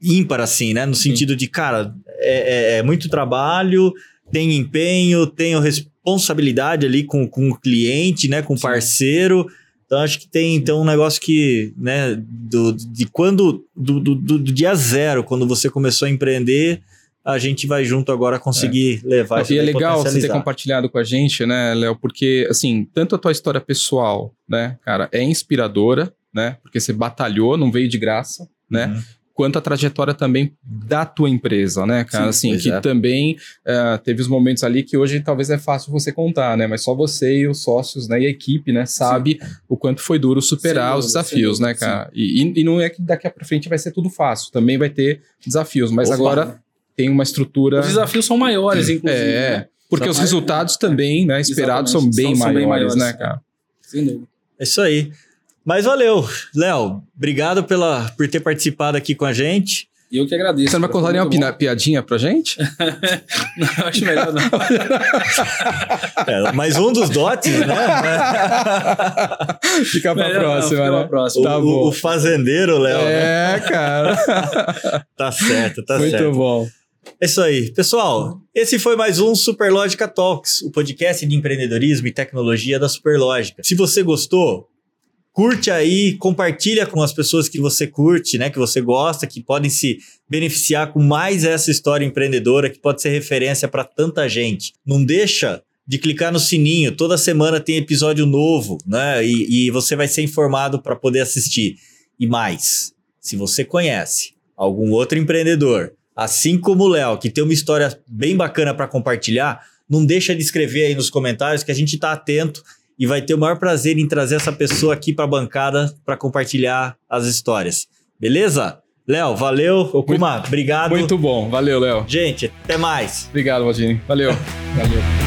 Speaker 3: ímpar, assim, né? No sentido de, cara, é, é- é muito trabalho, tem empenho, tenho responsabilidade ali com, com o cliente, né? Com o
Speaker 1: Sim.
Speaker 3: parceiro. Então, acho que tem então, um negócio que, né, do, de quando, do, do, do dia zero, quando você começou a empreender, a gente vai junto agora conseguir levar isso
Speaker 2: E é legal você ter compartilhado com a gente, né, Léo? Porque, assim, tanto a tua história pessoal, né, cara, é inspiradora, né? Porque você batalhou, não veio de graça, né?
Speaker 3: Uhum.
Speaker 2: Quanto a trajetória também da tua empresa, né, cara?
Speaker 3: Sim,
Speaker 2: assim, que
Speaker 3: é.
Speaker 2: também eh, teve os momentos ali que hoje talvez é fácil você contar, né? Mas só você e os sócios, né, e a equipe, né, sabe o quanto foi duro superar
Speaker 1: Sem
Speaker 2: os desafios, né, cara? E, e- não é que daqui pra frente vai ser tudo fácil, também vai ter desafios, mas
Speaker 3: Opa.
Speaker 2: agora tem uma estrutura.
Speaker 1: Os desafios são maiores, inclusive.
Speaker 2: É,
Speaker 1: né?
Speaker 2: porque os
Speaker 1: mais-
Speaker 2: resultados também, né, esperados são bem,
Speaker 1: são- são bem
Speaker 2: maiores,
Speaker 1: maiores.
Speaker 2: né, cara?
Speaker 1: Sem dúvida.
Speaker 3: É isso aí. Mas valeu, Léo. Obrigado pela, por ter participado aqui com a gente.
Speaker 1: E eu que agradeço.
Speaker 2: Você não vai contar nenhuma
Speaker 1: muito
Speaker 2: pina- piadinha pra gente?
Speaker 1: bom. Não, acho melhor não.
Speaker 3: É, mais um dos dotes, né?
Speaker 2: Fica pra
Speaker 1: Melhor não,
Speaker 2: próxima,
Speaker 1: pra
Speaker 2: né?
Speaker 1: próxima.
Speaker 2: Tá
Speaker 3: o,
Speaker 2: bom.
Speaker 3: o fazendeiro, Léo. né?
Speaker 2: É, cara.
Speaker 3: Tá certo, tá
Speaker 2: Muito
Speaker 3: certo.
Speaker 2: bom.
Speaker 3: É isso aí. Pessoal, esse foi mais um Superlógica Talks, o podcast de empreendedorismo e tecnologia da Superlógica. Se você gostou, curte aí, compartilha com as pessoas que você curte, né, que você gosta, que podem se beneficiar com mais essa história empreendedora que pode ser referência para tanta gente. Não deixa de clicar no sininho, toda semana tem episódio novo, né? E, e você vai ser informado para poder assistir. E mais, se você conhece algum outro empreendedor, assim como o Léo, que tem uma história bem bacana para compartilhar, não deixa de escrever aí nos comentários que a gente está atento e vai ter o maior prazer em trazer essa pessoa aqui para a bancada para compartilhar as histórias. Beleza? Léo, valeu. Okuma, obrigado.
Speaker 2: Muito bom. Valeu, Léo.
Speaker 3: Gente, até mais.
Speaker 2: Obrigado, Valdini. Valeu. Valeu.